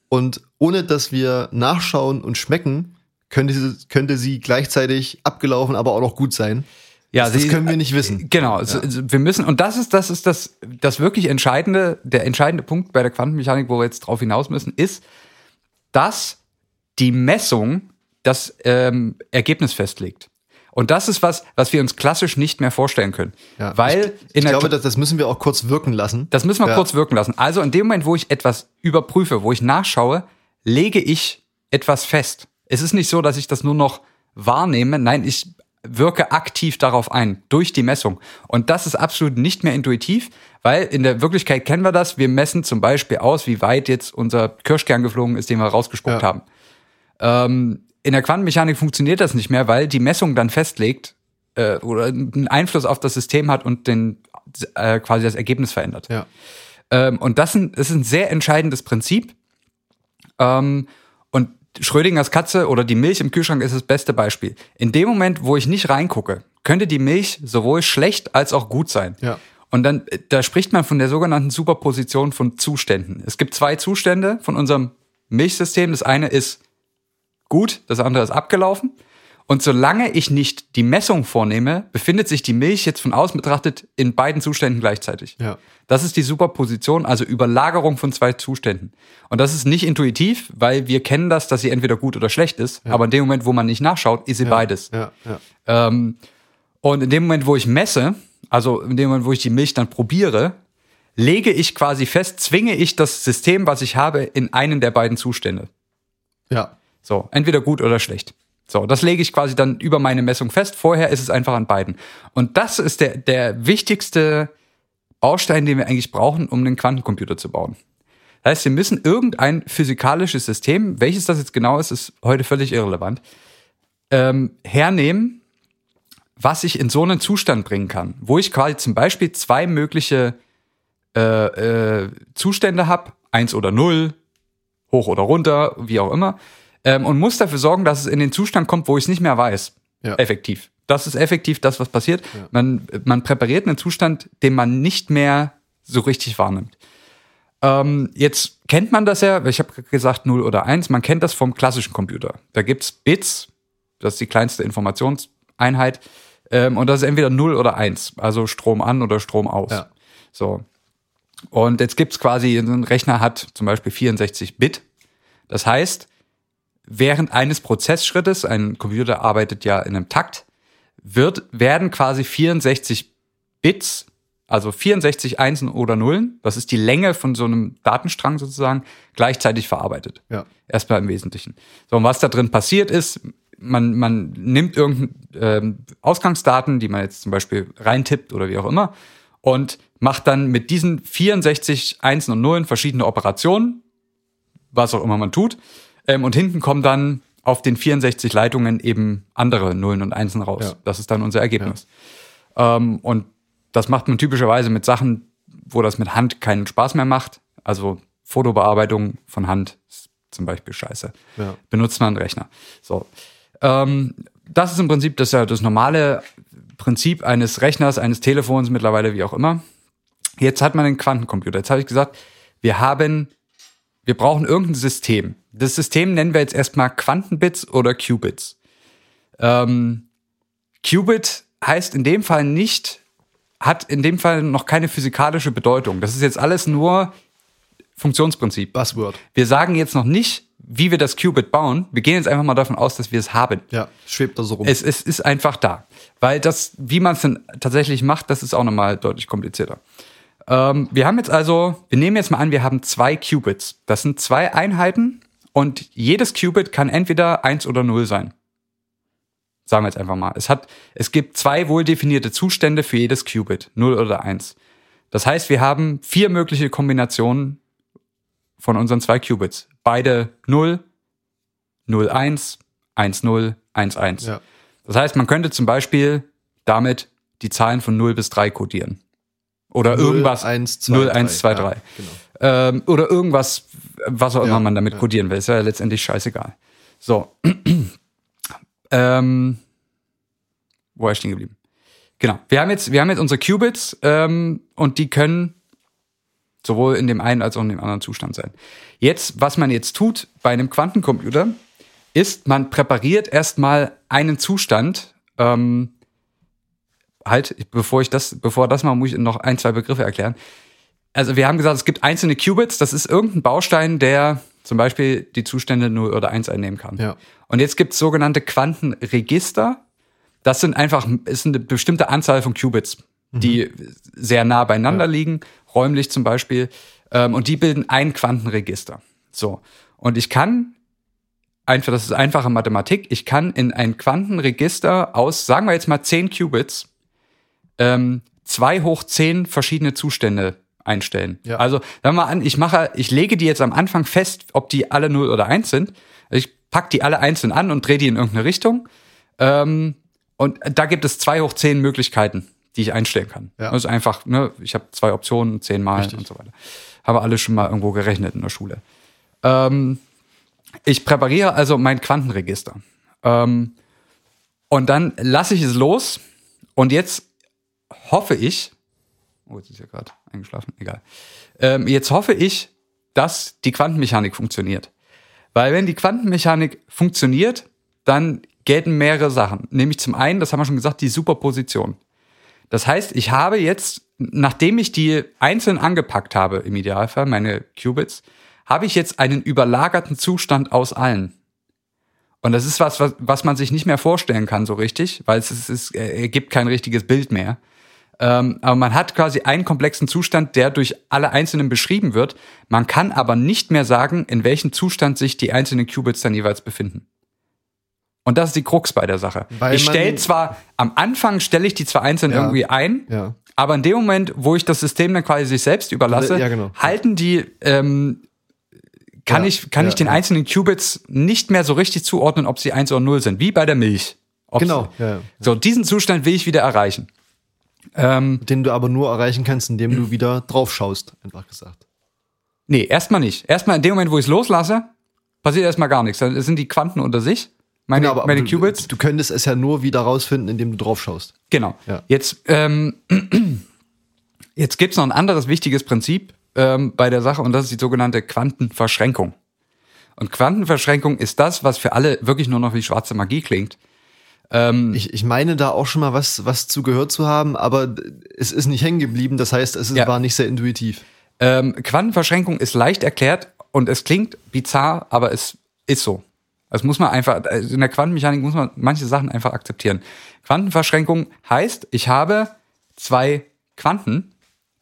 Und ohne dass wir nachschauen und schmecken, könnte sie, könnte sie gleichzeitig abgelaufen, aber auch noch gut sein. ja. Das, das sie- können wir nicht wissen. Genau, also wir müssen, und das ist, das ist das, das wirklich entscheidende, der entscheidende Punkt bei der Quantenmechanik, wo wir jetzt drauf hinaus müssen, ist, dass die Messung das ähm, Ergebnis festlegt. Und das ist was, was wir uns klassisch nicht mehr vorstellen können. Ja. Weil ich, ich glaube, das, das müssen wir auch kurz wirken lassen. Das müssen wir Ja. kurz wirken lassen. Also in dem Moment, wo ich etwas überprüfe, wo ich nachschaue, lege ich etwas fest. Es ist nicht so, dass ich das nur noch wahrnehme. Nein, ich wirke aktiv darauf ein, durch die Messung. Und das ist absolut nicht mehr intuitiv, weil in der Wirklichkeit kennen wir das. Wir messen zum Beispiel aus, wie weit jetzt unser Kirschkern geflogen ist, den wir rausgespuckt Ja. haben. Ähm, in der Quantenmechanik funktioniert das nicht mehr, weil die Messung dann festlegt äh, oder einen Einfluss auf das System hat und den äh, quasi das Ergebnis verändert. Ja. Ähm, und das, ist ein sehr entscheidendes Prinzip. Ähm, und Schrödingers Katze oder die Milch im Kühlschrank ist das beste Beispiel. In dem Moment, wo ich nicht reingucke, könnte die Milch sowohl schlecht als auch gut sein. Ja. Und dann, äh, da spricht man von der sogenannten Superposition von Zuständen. Es gibt zwei Zustände von unserem Milchsystem. Das eine ist gut, das andere ist abgelaufen. Und solange ich nicht die Messung vornehme, befindet sich die Milch jetzt von außen betrachtet in beiden Zuständen gleichzeitig. Ja. Das ist die Superposition, also Überlagerung von zwei Zuständen. Und das ist nicht intuitiv, weil wir kennen das, dass sie entweder gut oder schlecht ist. Aber in dem Moment, wo man nicht nachschaut, ist sie beides. Ja, ja. Ähm, und in dem Moment, wo ich messe, also in dem Moment, wo ich die Milch dann probiere, lege ich quasi fest, zwinge ich das System, was ich habe, in einen der beiden Zustände. ja. So, entweder gut oder schlecht. So, das lege ich quasi dann über meine Messung fest. Vorher ist es einfach an beiden. Und das ist der, der wichtigste Baustein, den wir eigentlich brauchen, um einen Quantencomputer zu bauen. Das heißt, wir müssen irgendein physikalisches System, welches das jetzt genau ist, ist heute völlig irrelevant, ähm, hernehmen, was ich in so einen Zustand bringen kann, wo ich quasi zum Beispiel zwei mögliche äh, äh, Zustände habe, eins oder null, hoch oder runter, wie auch immer, ähm, und muss dafür sorgen, dass es in den Zustand kommt, wo ich es nicht mehr weiß. Ja. Effektiv. Das ist effektiv das, was passiert. Man, man präpariert einen Zustand, den man nicht mehr so richtig wahrnimmt. Ähm, jetzt kennt man das ja, ich habe gesagt 0 oder 1, man kennt das vom klassischen Computer. Da gibt's Bits, das ist die kleinste Informationseinheit, ähm, und das ist entweder 0 oder 1, also Strom an oder Strom aus. Ja. So. Und jetzt gibt's quasi, ein Rechner hat zum Beispiel 64 Bit. Das heißt, während eines Prozessschrittes, ein Computer arbeitet ja in einem Takt, wird, werden quasi 64 Bits, also 64 Einsen oder Nullen, das ist die Länge von so einem Datenstrang sozusagen, gleichzeitig verarbeitet. Ja. Erstmal im Wesentlichen. So, und was da drin passiert ist, man, man nimmt irgendeine ähm, Ausgangsdaten, die man jetzt zum Beispiel reintippt oder wie auch immer, und macht dann mit diesen 64 Einsen und Nullen verschiedene Operationen, was auch immer man tut. Ähm, und hinten kommen dann auf den 64 Leitungen eben andere Nullen und Einsen raus. Ja. Das ist dann unser Ergebnis. Ähm, und das macht man typischerweise mit Sachen, wo das mit Hand keinen Spaß mehr macht. Also Fotobearbeitung von Hand ist zum Beispiel scheiße. Ja. Benutzt man einen Rechner. So. Ähm, das ist im Prinzip das, ja das normale Prinzip eines Rechners, eines Telefons mittlerweile, wie auch immer. Jetzt hat man einen Quantencomputer. Jetzt habe ich gesagt, wir haben, wir brauchen irgendein System. Das System nennen wir jetzt erstmal Quantenbits oder Qubits. Ähm, Qubit heißt in dem Fall nicht, hat in dem Fall noch keine physikalische Bedeutung. Das ist jetzt alles nur Funktionsprinzip. Buzzword. Wir sagen jetzt noch nicht, wie wir das Qubit bauen. Wir gehen jetzt einfach mal davon aus, dass wir es haben. Ja, schwebt da so rum. Es, es ist einfach da. Weil das, wie man es denn tatsächlich macht, das ist auch nochmal deutlich komplizierter. Ähm, wir haben jetzt also, wir nehmen jetzt mal an, wir haben zwei Qubits. Das sind zwei Einheiten und jedes Qubit kann entweder eins oder null sein. Sagen wir jetzt einfach mal. Es hat, es gibt zwei wohl definierte Zustände für jedes Qubit. 0 oder 1. Das heißt, wir haben vier mögliche Kombinationen von unseren zwei Qubits. Beide 0, 0, 1, 1, 0, 1, 1. Ja. Das heißt, man könnte zum Beispiel damit die Zahlen von 0 bis 3 codieren. Oder Null, irgendwas. eins, zwei, 0, drei. 1, 2, Ja, 3. genau. Ähm, oder irgendwas, was auch immer Ja, man damit ja. codieren will. Ist ja letztendlich scheißegal. So. ähm, wo war ich stehen geblieben? Genau. Wir haben jetzt, wir haben jetzt unsere Qubits ähm, und die können sowohl in dem einen als auch in dem anderen Zustand sein. Jetzt, was man jetzt tut bei einem Quantencomputer, ist, man präpariert erstmal einen Zustand. Ähm, halt, bevor ich das, bevor das mal, muss ich noch ein, zwei Begriffe erklären. Also wir haben gesagt, es gibt einzelne Qubits, das ist irgendein Baustein, der zum Beispiel die Zustände 0 oder 1 einnehmen kann. Ja. Und jetzt gibt es sogenannte Quantenregister. Das sind einfach, ist eine bestimmte Anzahl von Qubits, die sehr nah beieinander liegen, räumlich zum Beispiel. Ähm, und die bilden ein Quantenregister. So. Und ich kann einfach, das ist einfache Mathematik, ich kann in ein Quantenregister aus, sagen wir jetzt mal 10 Qubits, ähm, 2 hoch 10 verschiedene Zustände einstellen. Ja. Also, sagen wir mal an, ich mache, ich lege die jetzt am Anfang fest, ob die alle 0 oder 1 sind. Ich pack die alle einzeln an und drehe die in irgendeine Richtung. Ähm, und da gibt es 2 hoch 10 Möglichkeiten, die ich einstellen kann. Ja. Also einfach, ne, ich habe zwei Optionen, 10 Mal Richtig. und so weiter. Habe alle schon mal irgendwo gerechnet in der Schule. Ähm, ich präpariere also mein Quantenregister. Ähm, und dann lasse ich es los. Und jetzt hoffe ich, oh, jetzt ist ja gerade eingeschlafen, egal. Ähm, jetzt hoffe ich, dass die Quantenmechanik funktioniert. Weil wenn die Quantenmechanik funktioniert, dann gelten mehrere Sachen. Nämlich zum einen, das haben wir schon gesagt, die Superposition. Das heißt, ich habe jetzt, nachdem ich die einzeln angepackt habe, im Idealfall, meine Qubits, habe ich jetzt einen überlagerten Zustand aus allen. Und das ist was, was, was man sich nicht mehr vorstellen kann so richtig, weil es, ist, es ergibt kein richtiges Bild mehr. Ähm, aber man hat quasi einen komplexen Zustand, der durch alle einzelnen beschrieben wird. Man kann aber nicht mehr sagen, in welchem Zustand sich die einzelnen Qubits dann jeweils befinden. Und das ist die Krux bei der Sache. Weil ich stelle zwar, am Anfang stelle ich die zwar einzeln Ja. irgendwie ein, Ja. aber in dem Moment, wo ich das System dann quasi sich selbst überlasse, Ja, genau. halten die, ähm, kann ich, kann ich den einzelnen Qubits nicht mehr so richtig zuordnen, ob sie 1 oder 0 sind, wie bei der Milch. Ob Genau. So, diesen Zustand will ich wieder erreichen. Ähm, Den du aber nur erreichen kannst, indem du wieder drauf schaust, einfach gesagt. nee, erstmal nicht. Erstmal in dem Moment, wo ich es loslasse, passiert erstmal gar nichts. Dann sind die Quanten unter sich, meine, Genau, aber meine du, Qubits. Du könntest es ja nur wieder rausfinden, indem du drauf schaust. Genau. Ja. Jetzt, ähm, jetzt gibt's noch ein anderes wichtiges Prinzip ähm, bei der Sache und das ist die sogenannte Quantenverschränkung. Und Quantenverschränkung ist das, was für alle wirklich nur noch wie schwarze Magie klingt. Ähm, Ich, ich meine da auch schon mal was, was zu gehört zu haben, aber es ist nicht hängen geblieben. Das heißt, es ist, Ja. war nicht sehr intuitiv. Ähm, Quantenverschränkung ist leicht erklärt und es klingt bizarr, aber es ist so. Das muss man einfach, in der Quantenmechanik muss man manche Sachen einfach akzeptieren. Quantenverschränkung heißt, ich habe zwei Quanten,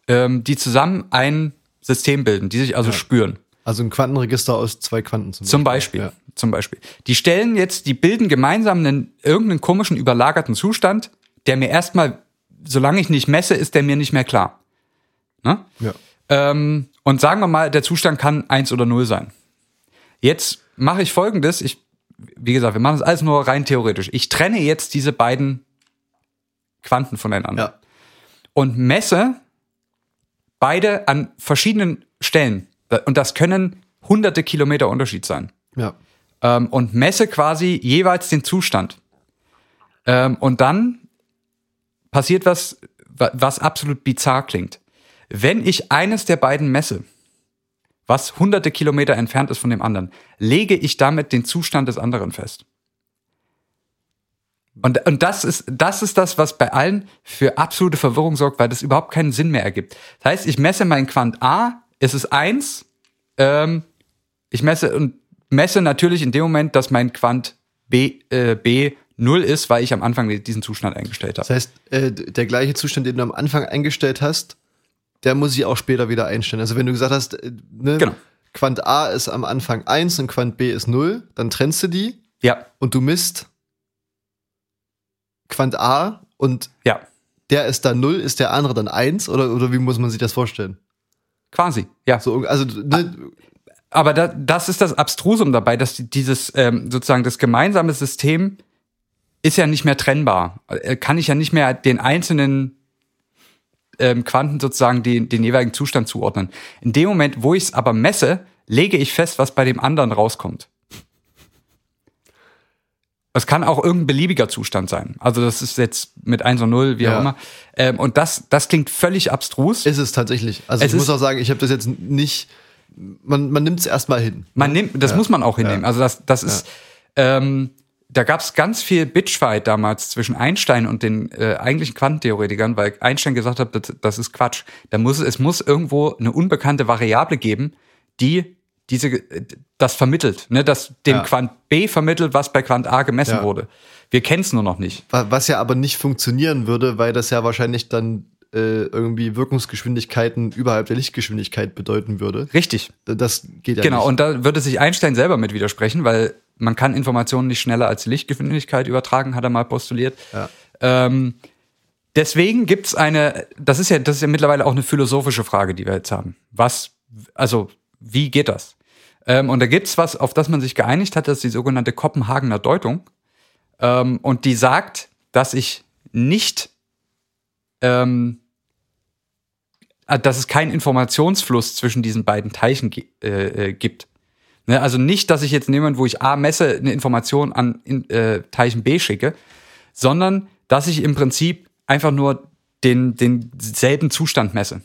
ähm, die zusammen ein System bilden, die sich also spüren. Also ein Quantenregister aus zwei Quanten zum, Zum Beispiel. Ja. Zum Beispiel. Die stellen jetzt, die bilden gemeinsam einen, irgendeinen komischen überlagerten Zustand, der mir erstmal, solange ich nicht messe, ist der mir nicht mehr klar. Ne? Ja. Ähm, und sagen wir mal, der Zustand kann eins oder null sein. Jetzt mache ich folgendes, ich, wie gesagt, wir machen das alles nur rein theoretisch. Ich trenne jetzt diese beiden Quanten voneinander Ja. und messe beide an verschiedenen Stellen. Und das können hunderte Kilometer Unterschied sein. Ja. Ähm, und messe quasi jeweils den Zustand. Ähm, und dann passiert was, wa- was absolut bizarr klingt. Wenn ich eines der beiden messe, was hunderte Kilometer entfernt ist von dem anderen, lege ich damit den Zustand des anderen fest. Und, und das ist, das ist das, was bei allen für absolute Verwirrung sorgt, weil das überhaupt keinen Sinn mehr ergibt. Das heißt, ich messe mein Quant A, es ist eins, ähm, ich messe und messe natürlich in dem Moment, dass mein Quant B, äh, B 0 ist, weil ich am Anfang diesen Zustand eingestellt habe. Das heißt, äh, der gleiche Zustand, den du am Anfang eingestellt hast, der muss ich auch später wieder einstellen. Also wenn du gesagt hast, äh, ne, Genau. Quant A ist am Anfang 1 und Quant B ist 0, dann trennst du die Ja, und du misst Quant A und ja, der ist dann 0, ist der andere dann 1 oder, oder wie muss man sich das vorstellen? Quasi, ja. So, also, ne, Aber da, das ist das Abstrusum dabei, dass die, dieses ähm, sozusagen das gemeinsame System ist ja nicht mehr trennbar. Äh, Kann ich ja nicht mehr den einzelnen ähm, Quanten sozusagen den, den jeweiligen Zustand zuordnen. In dem Moment, wo ich es aber messe, lege ich fest, was bei dem anderen rauskommt. Es kann auch irgendein beliebiger Zustand sein. Also das ist jetzt mit 1 und 0, wie Ja. auch immer. Ähm, und das, das klingt völlig abstrus. ist es tatsächlich. Also Es ich muss auch sagen, ich habe das jetzt nicht, man, man nimmt es erstmal hin. Man nimmt, das muss man auch hinnehmen. Ja. Also das, das ist, ähm, da gab es ganz viel Bitchfight damals zwischen Einstein und den äh, eigentlichen Quantentheoretikern, weil Einstein gesagt hat, das, das ist Quatsch. Da muss es muss irgendwo eine unbekannte Variable geben, die diese äh, das vermittelt, ne, das dem Ja. Quant B vermittelt, was bei Quant A gemessen Ja. wurde. Wir kennen es nur noch nicht. Wa- Was ja aber nicht funktionieren würde, weil das ja wahrscheinlich dann äh, irgendwie Wirkungsgeschwindigkeiten überhalb der Lichtgeschwindigkeit bedeuten würde. Richtig. Das geht ja Genau, nicht. und da würde sich Einstein selber mit widersprechen, weil man kann Informationen nicht schneller als die Lichtgeschwindigkeit übertragen, hat er mal postuliert. Ja. Ähm, deswegen gibt's eine, das ist ja, das ist ja mittlerweile auch eine philosophische Frage, die wir jetzt haben. Was, also, wie geht das? Ähm, und da gibt's was, auf das man sich geeinigt hat, das ist die sogenannte Kopenhagener Deutung. Ähm, und die sagt, dass ich nicht, ähm, äh, dass es keinen Informationsfluss zwischen diesen beiden Teichen gi- äh, äh, gibt. Ne, also nicht, dass ich jetzt Moment, wo ich A messe, eine Information an in, äh, Teilchen B schicke, sondern dass ich im Prinzip einfach nur den, denselben Zustand messe.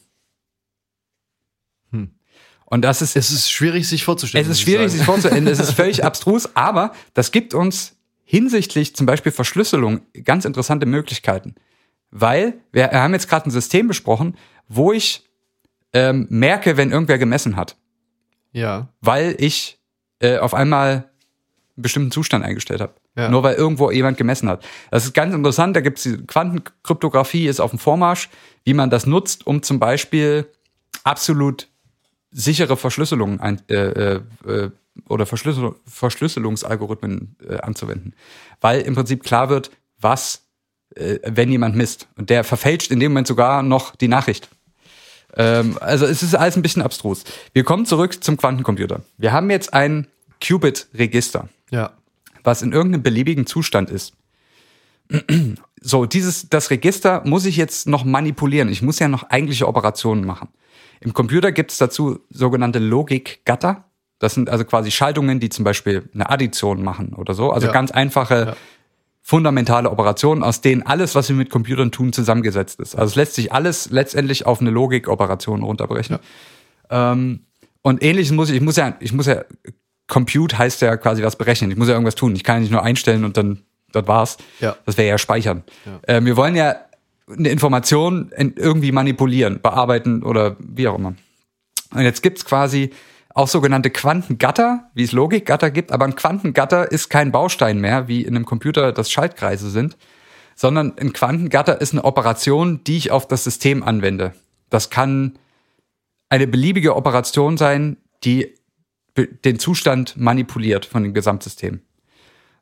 Und das ist, Es ist schwierig, sich vorzustellen. es ist schwierig, sich vorzustellen. Es ist völlig abstrus, aber das gibt uns hinsichtlich zum Beispiel Verschlüsselung ganz interessante Möglichkeiten. Weil wir haben jetzt gerade ein System besprochen, wo ich ähm, merke, wenn irgendwer gemessen hat. Ja. Weil ich äh, auf einmal einen bestimmten Zustand eingestellt habe. Ja. Nur weil irgendwo jemand gemessen hat. Das ist ganz interessant. Da gibt es Quantenkryptographie, ist auf dem Vormarsch, wie man das nutzt, um zum Beispiel absolut sichere Verschlüsselungen ein, äh, äh, äh, oder Verschlüssel Verschlüsselungsalgorithmen äh, anzuwenden. Weil im Prinzip klar wird, was, äh, wenn jemand misst. Und der verfälscht in dem Moment sogar noch die Nachricht. Ähm, also es ist alles ein bisschen abstrus. Wir kommen zurück zum Quantencomputer. Wir haben jetzt ein Qubit-Register Ja. was in irgendeinem beliebigen Zustand ist. So, dieses, das Register muss ich jetzt noch manipulieren. Ich muss ja noch eigentliche Operationen machen. Im Computer gibt es dazu sogenannte Logikgatter. Das sind also quasi Schaltungen, die zum Beispiel eine Addition machen oder so. Also Ja. ganz einfache, Ja. fundamentale Operationen, aus denen alles, was wir mit Computern tun, zusammengesetzt ist. Also es lässt sich alles letztendlich auf eine Logikoperation runterbrechen. Ähm, und ähnliches muss ich, ich muss ja, ich muss ja, Compute heißt ja quasi was berechnen. Ich muss ja irgendwas tun. Ich kann ja nicht nur einstellen und dann, das war's. Ja. Das wäre ja speichern. Ja. Ähm, wir wollen ja eine Information in- irgendwie manipulieren, bearbeiten oder wie auch immer. Und jetzt gibt's quasi auch sogenannte Quantengatter, wie es Logikgatter gibt, aber ein Quantengatter ist kein Baustein mehr, wie in einem Computer das Schaltkreise sind, sondern ein Quantengatter ist eine Operation, die ich auf das System anwende. Das kann eine beliebige Operation sein, die den Zustand manipuliert von dem Gesamtsystem.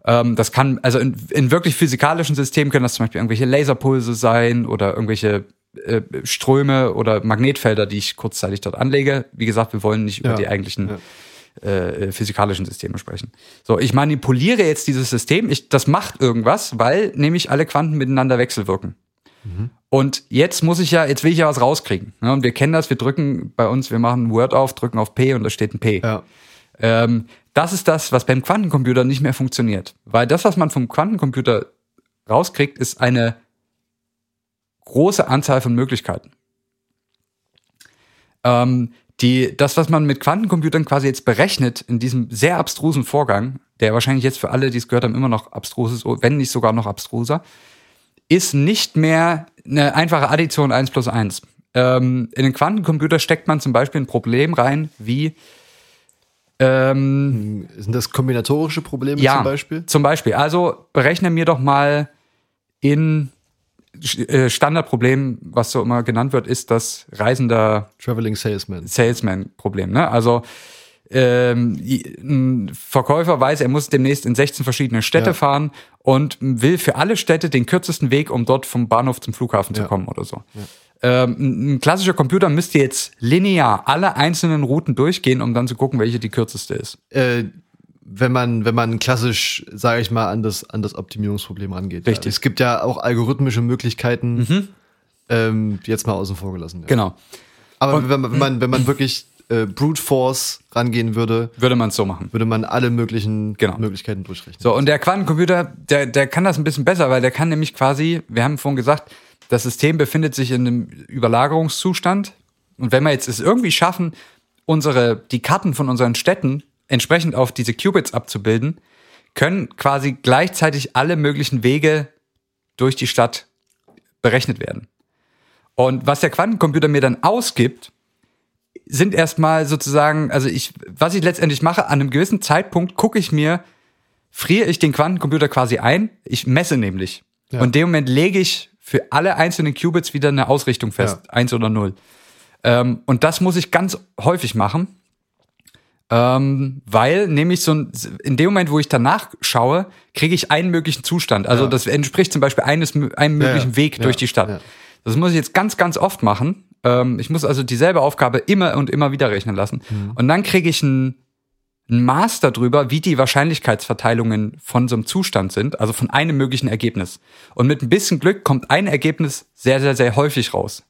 Ähm, das kann, also in, in wirklich physikalischen Systemen können das zum Beispiel irgendwelche Laserpulse sein oder irgendwelche äh, Ströme oder Magnetfelder, die ich kurzzeitig dort anlege. Wie gesagt, wir wollen nicht über Ja. die eigentlichen Ja. äh, physikalischen Systeme sprechen. So, ich manipuliere jetzt dieses System, ich, das macht irgendwas, weil nämlich alle Quanten miteinander wechselwirken. Und jetzt muss ich ja, jetzt will ich ja was rauskriegen. Ne? Und wir kennen das, wir drücken bei uns, wir machen ein Word auf, drücken auf P und da steht ein P. Ja. Ähm, das ist das, was beim Quantencomputer nicht mehr funktioniert. Weil das, was man vom Quantencomputer rauskriegt, ist eine große Anzahl von Möglichkeiten. Ähm, die, das, was man mit Quantencomputern quasi jetzt berechnet, in diesem sehr abstrusen Vorgang, der wahrscheinlich jetzt für alle, die es gehört haben, immer noch abstrus ist, wenn nicht sogar noch abstruser, ist nicht mehr eine einfache Addition 1 plus 1. Ähm, in den Quantencomputer steckt man zum Beispiel ein Problem rein, wie ähm, Sind das kombinatorische Probleme ja, zum Beispiel? Zum Beispiel. Also berechne mir doch mal in äh, Standardproblem, was so immer genannt wird, ist das reisender Traveling Salesman. Salesman-Problem. Ne? Also ähm, ein Verkäufer weiß, er muss demnächst in 16 verschiedene Städte Ja. fahren und will für alle Städte den kürzesten Weg, um dort vom Bahnhof zum Flughafen zu Ja. kommen oder so. Ähm, ein klassischer Computer müsste jetzt linear alle einzelnen Routen durchgehen, um dann zu gucken, welche die kürzeste ist. Äh, wenn man, wenn man klassisch, sage ich mal, an das, an das Optimierungsproblem rangeht. Richtig. Mhm. Ja. Es gibt ja auch algorithmische Möglichkeiten, ähm, die jetzt mal außen vor gelassen. Ja. Genau. Aber wenn, man, wenn, man, wenn man wirklich äh, Brute Force rangehen würde, Würde man es so machen. würde man alle möglichen Genau. Möglichkeiten durchrechnen. So, und der Quantencomputer, der, der kann das ein bisschen besser, weil der kann nämlich quasi, wir haben vorhin gesagt, das System befindet sich in einem Überlagerungszustand. Und wenn wir jetzt es irgendwie schaffen, unsere, die Karten von unseren Städten entsprechend auf diese Qubits abzubilden, können quasi gleichzeitig alle möglichen Wege durch die Stadt berechnet werden. Und was der Quantencomputer mir dann ausgibt, sind erstmal sozusagen, also ich, was ich letztendlich mache, an einem gewissen Zeitpunkt gucke ich mir, friere ich den Quantencomputer quasi ein. Ich messe nämlich. Ja. Und in dem Moment lege ich für alle einzelnen Qubits wieder eine Ausrichtung fest, Ja. eins oder null. Ähm, und das muss ich ganz häufig machen, ähm, weil nämlich so ein, in dem Moment, wo ich danach schaue, kriege ich einen möglichen Zustand. Also Ja. das entspricht zum Beispiel eines, einem möglichen ja. Weg durch die Stadt. Das muss ich jetzt ganz, ganz oft machen. Ähm, ich muss also dieselbe Aufgabe immer und immer wieder rechnen lassen. Mhm. Und dann kriege ich ein, ein Maß darüber, wie die Wahrscheinlichkeitsverteilungen von so einem Zustand sind, also von einem möglichen Ergebnis. Und mit ein bisschen Glück kommt ein Ergebnis sehr, sehr, sehr häufig raus.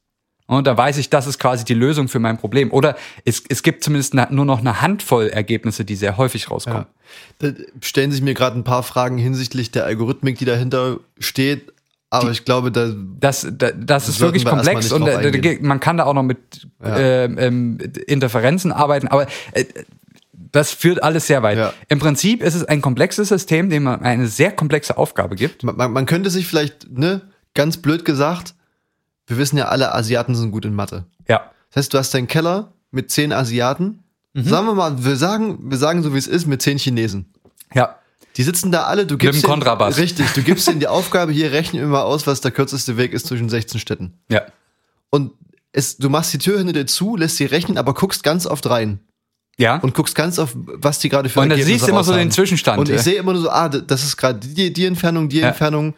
Und da weiß ich, das ist quasi die Lösung für mein Problem. Oder es, es gibt zumindest nur noch eine Handvoll Ergebnisse, die sehr häufig rauskommen. Ja. Da stellen sich mir gerade ein paar Fragen hinsichtlich der Algorithmik, die dahinter steht. Aber ich glaube, da Das, da, das ist wirklich wir komplex und äh, da- man kann da auch noch mit Ja. ähm, ähm, Interferenzen arbeiten, aber äh, das führt alles sehr weit. Ja. Im Prinzip ist es ein komplexes System, dem man eine sehr komplexe Aufgabe gibt. man, man- man könnte sich vielleicht, ne, ganz blöd gesagt, wir wissen ja alle, Asiaten sind gut in Mathe. Ja. Das heißt, du hast deinen Keller mit zehn Asiaten. Sagen wir mal, wir sagen, wir sagen so wie es ist, mit zehn Chinesen. Ja. Die sitzen da alle, du gibst dem denen- Kontrabass. Richtig, du gibst ihnen die Aufgabe, hier rechnen wir mal aus, was der kürzeste Weg ist zwischen 16 Städten. Ja. Und es, du machst die Tür hinter dir zu, lässt sie rechnen, aber guckst ganz oft rein. Ja. Und guckst ganz auf, was die gerade für Und da Ergebnisse siehst du immer so den Zwischenstand, Und ich ja. sehe immer nur so, ah, das ist gerade die, die Entfernung, die Ja. Entfernung.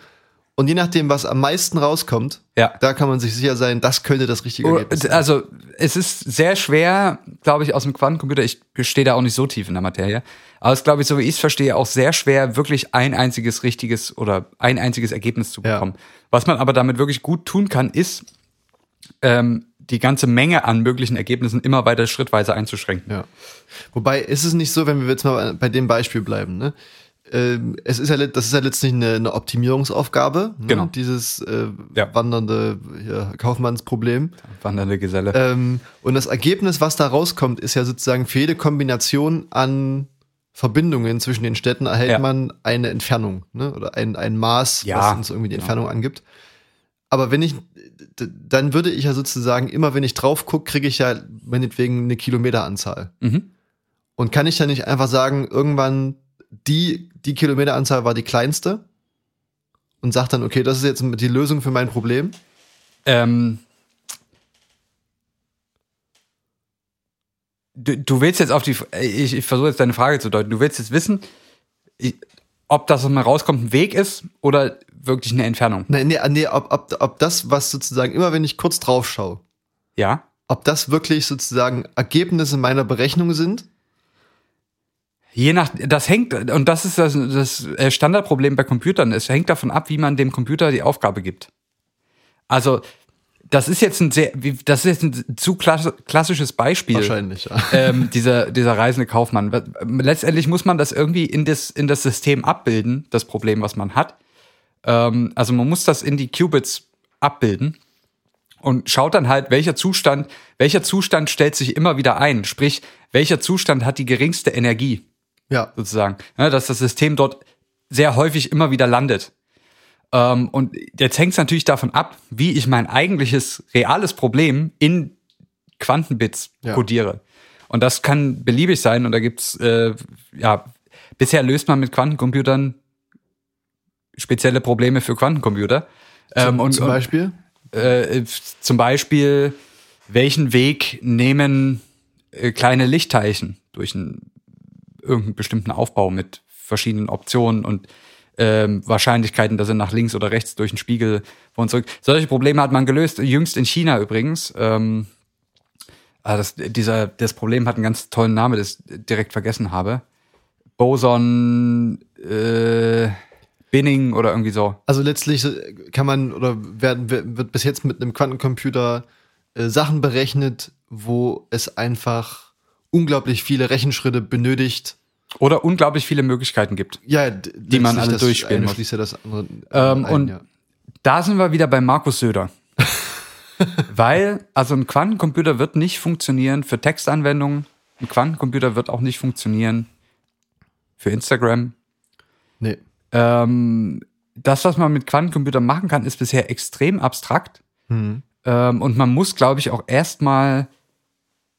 Und je nachdem, was am meisten rauskommt, Ja. da kann man sich sicher sein, das könnte das richtige Ergebnis sein. Also, es ist sehr schwer, glaube ich, aus dem Quantencomputer, ich stehe da auch nicht so tief in der Materie, aber es ist, glaube ich, so wie ich es verstehe, auch sehr schwer, wirklich ein einziges richtiges oder ein einziges Ergebnis zu Ja. bekommen. Was man aber damit wirklich gut tun kann, ist, ähm, die ganze Menge an möglichen Ergebnissen immer weiter schrittweise einzuschränken. Ja. Wobei ist es nicht so, wenn wir jetzt mal bei dem Beispiel bleiben, ne? Ähm, es ist ja, das ist ja letztlich eine, eine Optimierungsaufgabe, ne? Genau. dieses äh, Ja. wandernde hier, Kaufmannsproblem. Wandernde Geselle. Ähm, und das Ergebnis, was da rauskommt, ist ja sozusagen für jede Kombination an Verbindungen zwischen den Städten erhält Ja. man eine Entfernung ne? oder ein, ein Maß, Ja, was uns irgendwie die Entfernung angibt. Aber wenn ich, dann würde ich ja sozusagen immer, wenn ich drauf gucke, kriege ich ja meinetwegen eine Kilometeranzahl. Mhm. Und kann ich dann nicht einfach sagen, irgendwann die, die Kilometeranzahl war die kleinste und sag dann, okay, das ist jetzt die Lösung für mein Problem? Ähm, du, du willst jetzt auf die, ich, ich versuche jetzt deine Frage zu deuten. Du willst jetzt wissen, ich, ob das, was mal rauskommt, ein Weg ist oder wirklich eine Entfernung. Nee, nee, nee ob, ob, ob das, was sozusagen, immer wenn ich kurz drauf schaue, Ja. ob das wirklich sozusagen Ergebnisse meiner Berechnung sind? Je nach, das hängt, und das ist das, das äh, Standardproblem bei Computern. Es hängt davon ab, wie man dem Computer die Aufgabe gibt. Also, das ist jetzt ein sehr, das ist jetzt ein zu klass- klassisches Beispiel. Wahrscheinlich, ja. ähm, dieser, dieser reisende Kaufmann. Letztendlich muss man das irgendwie in das, in das System abbilden, das Problem, was man hat. Ähm, also man muss das in die Qubits abbilden. und schaut dann halt, welcher Zustand, welcher Zustand stellt sich immer wieder ein. Sprich, welcher Zustand hat die geringste Energie, Ja. sozusagen. Ja, dass das System dort sehr häufig immer wieder landet. Ähm, und jetzt hängt es natürlich davon ab, wie ich mein eigentliches reales Problem in Quantenbits Ja. codiere. Und das kann beliebig sein. Und da gibt's äh, ja, bisher löst man mit Quantencomputern spezielle Probleme für Quantencomputer. Ähm, und, Zum und Beispiel? äh, zum Beispiel, welchen Weg nehmen äh, kleine Lichtteilchen durch einen, irgendeinen bestimmten Aufbau mit verschiedenen Optionen und ähm, Wahrscheinlichkeiten, dass sie nach links oder rechts durch den Spiegel vor und zurück. Solche Probleme hat man gelöst, jüngst in China übrigens. Ähm, ah, das, dieser, das Problem hat einen ganz tollen Namen, das ich direkt vergessen habe. Boson äh, Binning oder irgendwie so. Also letztlich äh, kann man oder werden, wird bis jetzt mit einem Quantencomputer äh, Sachen berechnet, wo es einfach unglaublich viele Rechenschritte benötigt. Oder unglaublich viele Möglichkeiten gibt. Ja, Die man alle durchspielen muss. ja das andere Ähm, ein, und ja. da sind wir wieder bei Markus Söder. Weil, also ein Quantencomputer wird nicht funktionieren für Textanwendungen. Ein Quantencomputer wird auch nicht funktionieren für Instagram. Nee. Ähm, das, was man mit Quantencomputern machen kann, ist bisher extrem abstrakt. Mhm. Ähm, und man muss, glaube ich, auch erstmal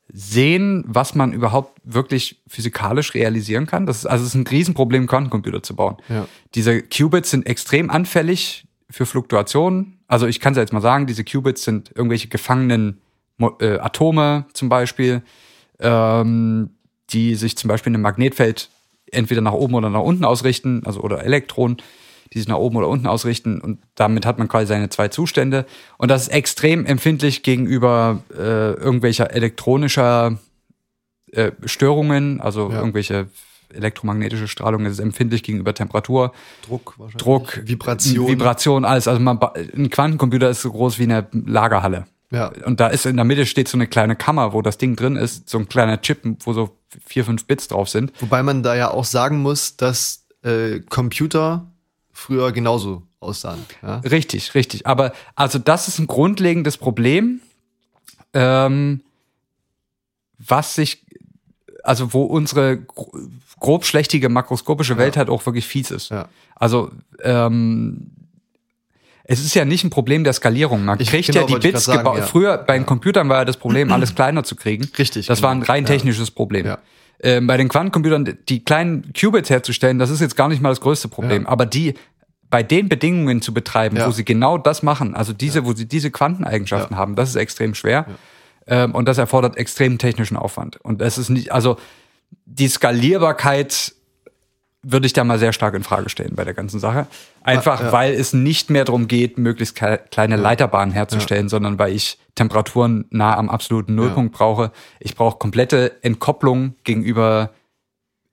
sehen, was man überhaupt wirklich physikalisch realisieren kann. Das ist, also es ist ein Riesenproblem, Quantencomputer zu bauen. Ja. Diese Qubits sind extrem anfällig für Fluktuationen. Also ich kann es ja jetzt mal sagen, diese Qubits sind irgendwelche gefangenen äh, Atome zum Beispiel, ähm, die sich zum Beispiel in einem Magnetfeld entweder nach oben oder nach unten ausrichten, also oder Elektronen, die sich nach oben oder unten ausrichten und damit hat man quasi seine zwei Zustände und das ist extrem empfindlich gegenüber äh, irgendwelcher elektronischer äh, Störungen, also Ja. irgendwelche elektromagnetische Strahlung, es ist empfindlich gegenüber Temperatur, Druck. Druck, Vibration. Vibration, alles. Also man, ein Quantencomputer ist so groß wie eine Lagerhalle. Ja. Und da ist in der Mitte steht so eine kleine Kammer, wo das Ding drin ist, so ein kleiner Chip, wo so vier, fünf Bits drauf sind. Wobei man da ja auch sagen muss, dass äh, Computer früher genauso aussahen. Ja? Richtig, richtig. Aber also das ist ein grundlegendes Problem, ähm, was sich, also wo unsere gro- grobschlächtige makroskopische Welt halt auch wirklich fies ist. Ja. Also ähm, es ist ja nicht ein Problem der Skalierung. Man Ich- kriegt genau, ja die Bits gebaut. ja. Früher bei den Computern war ja das Problem, alles kleiner zu kriegen. Richtig, Das war ein genau. rein Ja. technisches Problem. Ja. Ähm, bei den Quantencomputern die kleinen Qubits herzustellen, das ist jetzt gar nicht mal das größte Problem. Ja. Aber die bei den Bedingungen zu betreiben, Ja. wo sie genau das machen, also diese, wo sie diese Quanteneigenschaften Ja. haben, das ist extrem schwer. Ähm, und das erfordert extremen technischen Aufwand. Und das ist nicht, also die Skalierbarkeit würde ich da mal sehr stark in Frage stellen bei der ganzen Sache. Einfach, Ja. weil es nicht mehr darum geht, möglichst kle- kleine Leiterbahnen herzustellen, sondern weil ich Temperaturen nah am absoluten Nullpunkt brauche. Ich brauche komplette Entkopplung gegenüber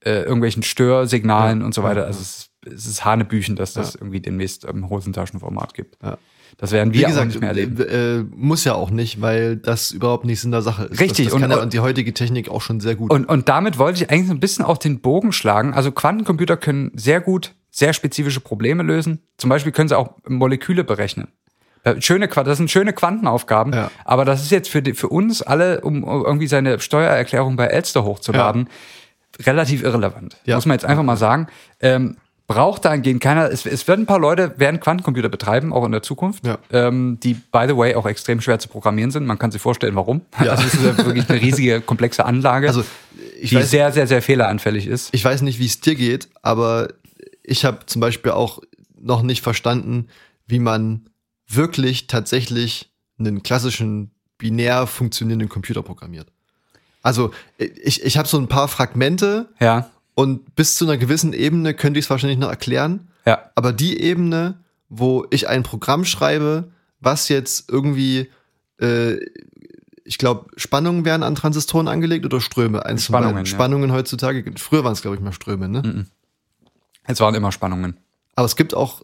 äh, irgendwelchen Störsignalen Ja. und so weiter. Ja. Also es, es ist Hanebüchen, dass das Ja. irgendwie demnächst im Hosentaschenformat gibt. Ja. Das werden Wie wir auch gesagt, nicht mehr erleben. äh, muss ja auch nicht, weil das überhaupt nicht Sinn der Sache ist. Richtig, Das, das und- ja und- die heutige Technik auch schon sehr gut. Und, und damit wollte ich eigentlich so ein bisschen auch den Bogen schlagen. Also Quantencomputer können sehr gut sehr spezifische Probleme lösen. Zum Beispiel können sie auch Moleküle berechnen. Äh, Schöne, das sind schöne Quantenaufgaben, Ja. aber das ist jetzt für, die, für uns alle, um irgendwie seine Steuererklärung bei Elster hochzuladen, relativ irrelevant. Ja. Muss man jetzt einfach mal sagen. Ähm, braucht dahingehend keiner, es, es werden ein paar Leute, werden Quantencomputer betreiben, auch in der Zukunft, Ja. ähm, die, by the way, auch extrem schwer zu programmieren sind. Man kann sich vorstellen, warum. Ja. Also es ist ja wirklich eine riesige, komplexe Anlage also die weiß, sehr, sehr, sehr fehleranfällig ist. ich weiß nicht, wie es dir geht, aber ich habe zum Beispiel auch noch nicht verstanden, wie man wirklich tatsächlich einen klassischen binär funktionierenden Computer programmiert. Also ich, ich habe so ein paar Fragmente Ja, und bis zu einer gewissen Ebene könnte ich es wahrscheinlich noch erklären. ja, Aber die Ebene, wo ich ein Programm schreibe, was jetzt irgendwie, äh, ich glaube, Spannungen werden an Transistoren angelegt oder Ströme? Eins Spannungen, beiden. ja. Spannungen heutzutage. Früher waren es, glaube ich, mal Ströme, ne? es waren immer Spannungen. Aber es gibt auch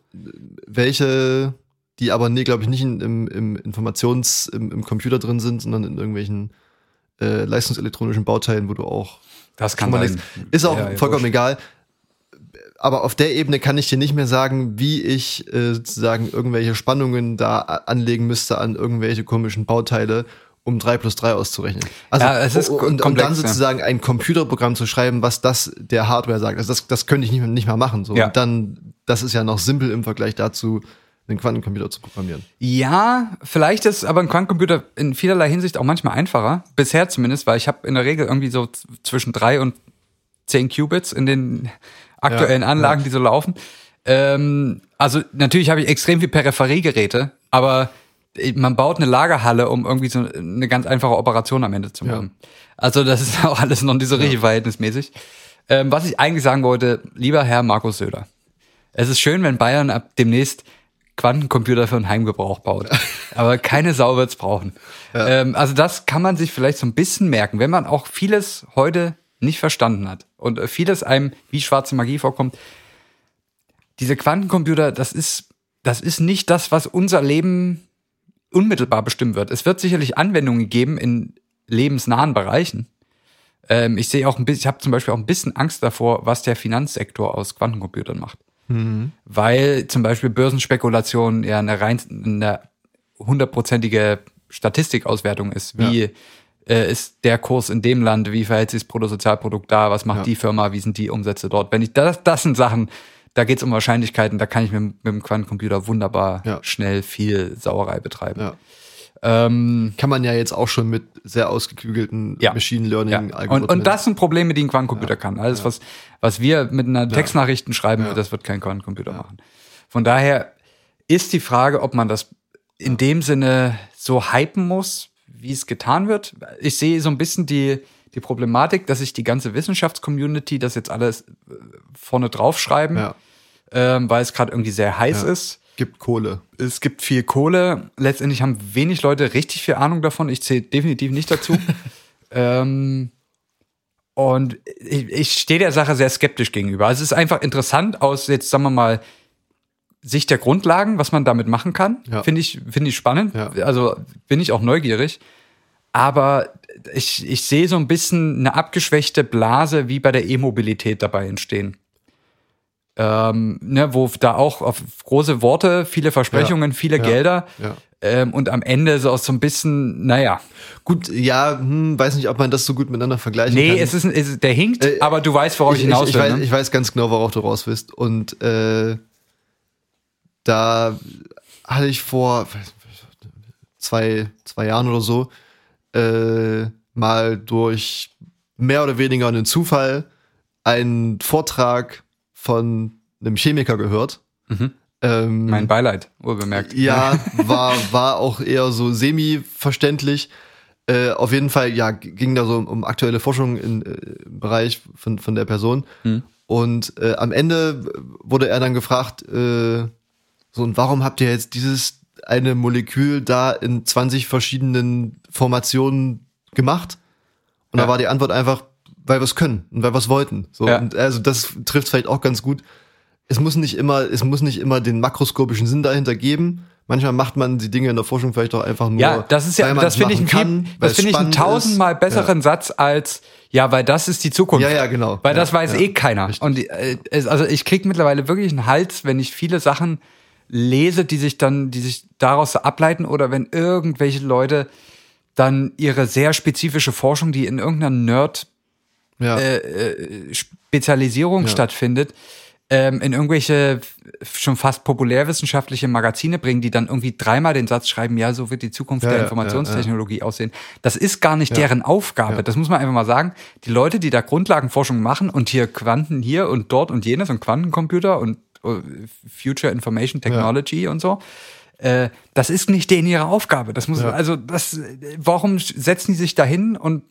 welche, die aber, nee, glaube ich, nicht in, im, im Informations-, im, im Computer drin sind, sondern in irgendwelchen äh, leistungselektronischen Bauteilen, wo du auch Das kann mal sein. nichts- Ist auch Ja, ja, vollkommen wurscht. egal. aber auf der Ebene kann ich dir nicht mehr sagen, wie ich äh, sozusagen irgendwelche Spannungen da anlegen müsste an irgendwelche komischen Bauteile, um 3 plus 3 auszurechnen. Also, Ja, es ist und, und komplex, dann ja. sozusagen ein Computerprogramm zu schreiben, was das der Hardware sagt. Also das, das könnte ich nicht mehr, nicht mehr machen. So. Ja. Und dann, das ist ja noch simpel im Vergleich dazu, einen Quantencomputer zu programmieren. Ja, vielleicht ist aber ein Quantencomputer in vielerlei Hinsicht auch manchmal einfacher. Bisher zumindest, weil ich habe in der Regel irgendwie so zwischen drei und zehn Qubits in den aktuellen Ja, Anlagen, die so laufen. Ähm, also natürlich habe ich extrem viel Peripheriegeräte, aber man baut eine Lagerhalle, um irgendwie so eine ganz einfache Operation am Ende zu Ja. machen. Also das ist auch alles noch nicht so richtig verhältnismäßig. Ähm, was ich eigentlich sagen wollte, lieber Herr Markus Söder, es ist schön, wenn Bayern ab demnächst Quantencomputer für den Heimgebrauch baut. Aber keine Sau wird's brauchen. Ähm, also das kann man sich vielleicht so ein bisschen merken, wenn man auch vieles heute nicht verstanden hat und äh, vieles einem wie schwarze Magie vorkommt. Diese Quantencomputer, das ist, das ist nicht das, was unser Leben unmittelbar bestimmen wird. Es wird sicherlich Anwendungen geben in lebensnahen Bereichen. Ähm, ich sehe auch ein bisschen, ich habe zum Beispiel auch ein bisschen Angst davor, was der Finanzsektor aus Quantencomputern macht weil zum Beispiel Börsenspekulation ja eine rein eine hundertprozentige Statistikauswertung ist. Wie äh, ist der Kurs in dem Land? Wie verhält sich das Bruttosozialprodukt da? Was macht Ja. die Firma? Wie sind die Umsätze dort? Wenn ich das, das sind Sachen, da geht es um Wahrscheinlichkeiten. Da kann ich mit, mit dem Quantencomputer wunderbar Ja. schnell viel Sauerei betreiben. Ja. Ähm, Kann man ja jetzt auch schon mit sehr ausgeklügelten Ja. Machine ja. Learning Und, und das sind Probleme, die ein Quantencomputer kann. Alles, was, was wir mit einer Textnachrichten schreiben, Ja. das wird kein Quantencomputer machen. Von daher ist die Frage, ob man das in dem Sinne so hypen muss, wie es getan wird. Ich sehe so ein bisschen die, die Problematik, dass sich die ganze Wissenschaftscommunity das jetzt alles äh, vorne draufschreiben, ja. ähm, weil es gerade irgendwie sehr heiß Ja. ist gibt Kohle. es gibt viel Kohle. Letztendlich haben wenig Leute richtig viel Ahnung davon. Ich zähle definitiv nicht dazu. ähm, und ich, ich stehe der Sache sehr skeptisch gegenüber. Also es ist einfach interessant aus jetzt, sagen wir mal, Sicht der Grundlagen, was man damit machen kann. Ja. Finde ich, finde ich spannend. Ja. Also bin ich auch neugierig. Aber ich, ich sehe so ein bisschen eine abgeschwächte Blase wie bei der E-Mobilität dabei entstehen. Ähm, ne, wo da auch auf große Worte, viele Versprechungen, Ja. viele Ja. Gelder Ja. ähm, und am Ende so, so ein bisschen, naja, Gut, ja, hm, weiß nicht, ob man das so gut miteinander vergleichen nee, kann. es ist, ein- es ist der hinkt, Äh, aber du weißt, worauf ich, ich, hinaus ich, will. weiß, ne? ich weiß ganz genau, worauf du raus willst. Und äh, da hatte ich vor zwei, zwei Jahren oder so äh, mal durch mehr oder weniger einen Zufall einen Vortrag von einem Chemiker gehört. Mhm. Ähm, mein Beileid, wohlbemerkt. ja, war, war auch eher so semi-verständlich. Äh, auf jeden Fall, ja, ging da so um, um aktuelle Forschung in, äh, im Bereich von, von der Person. Mhm. Und äh, am Ende wurde er dann gefragt, äh, so, und warum habt ihr jetzt dieses eine Molekül da in 20 verschiedenen Formationen gemacht? Und Ja. da war die Antwort einfach, weil wir es können und weil wir es wollten. So, Ja. und also das trifft vielleicht auch ganz gut es muss nicht immer, es muss nicht immer den makroskopischen Sinn dahinter geben. Manchmal macht man die Dinge in der Forschung vielleicht auch einfach nur. Ja, das ist ja, das finde ich, viel- kann, das finde ich einen tausendmal ist. besseren Satz als, ja, weil das ist die Zukunft. Ja, ja, genau. Weil Ja, das weiß ja. eh keiner. Richtig. Und äh, also ich krieg mittlerweile wirklich einen Hals, wenn ich viele Sachen lese, die sich dann, die sich daraus ableiten oder wenn irgendwelche Leute dann ihre sehr spezifische Forschung, die in irgendeiner Nerd Ja, äh, Spezialisierung Ja. stattfindet, ähm, in irgendwelche schon fast populärwissenschaftliche Magazine bringen, die dann irgendwie dreimal den Satz schreiben, ja, so wird die Zukunft Ja, der Informationstechnologie aussehen. Das ist gar nicht deren Aufgabe. Das muss man einfach mal sagen. Die Leute, die da Grundlagenforschung machen und hier Quanten hier und dort und jenes und Quantencomputer und äh, Future Information Technology und so, äh, das ist nicht denen ihre Aufgabe. Das muss, Ja. also das, äh, warum setzen die sich dahin und äh,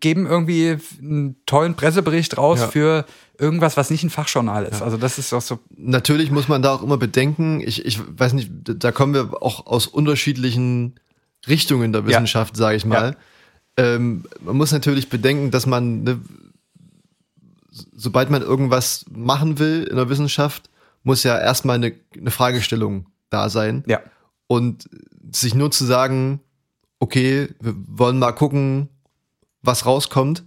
geben irgendwie einen tollen Pressebericht raus Ja. für irgendwas, was nicht ein Fachjournal ist. Also das ist doch so. natürlich muss man da auch immer bedenken, ich, ich weiß nicht, da kommen wir auch aus unterschiedlichen Richtungen der Wissenschaft, sage ich mal. Ähm, man muss natürlich bedenken, dass man, ne, sobald man irgendwas machen will in der Wissenschaft, muss ja erstmal eine, eine Fragestellung da sein. Ja. Und sich nur zu sagen, okay, wir wollen mal gucken, was rauskommt,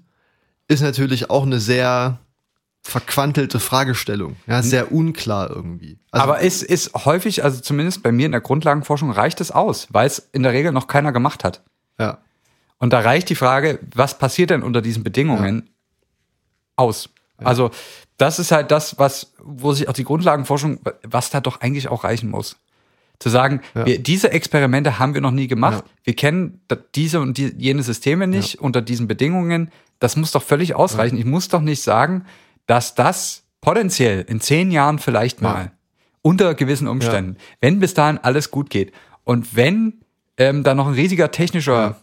ist natürlich auch eine sehr verquantelte Fragestellung. Ja, sehr unklar irgendwie. Also, Aber es ist häufig, also zumindest bei mir in der Grundlagenforschung, reicht es aus, weil es in der Regel noch keiner gemacht hat. ja. Und da reicht die Frage, was passiert denn unter diesen Bedingungen aus? Also, das ist halt das, was, wo sich auch die Grundlagenforschung, was da doch eigentlich auch reichen muss. Zu sagen, Ja. wir, diese Experimente haben wir noch nie gemacht. Ja. Wir kennen diese und die, jene Systeme nicht unter diesen Bedingungen. Das muss doch völlig ausreichen. Ich muss doch nicht sagen, dass das potenziell in zehn Jahren vielleicht mal unter gewissen Umständen, wenn bis dahin alles gut geht und wenn ähm, da noch ein riesiger technischer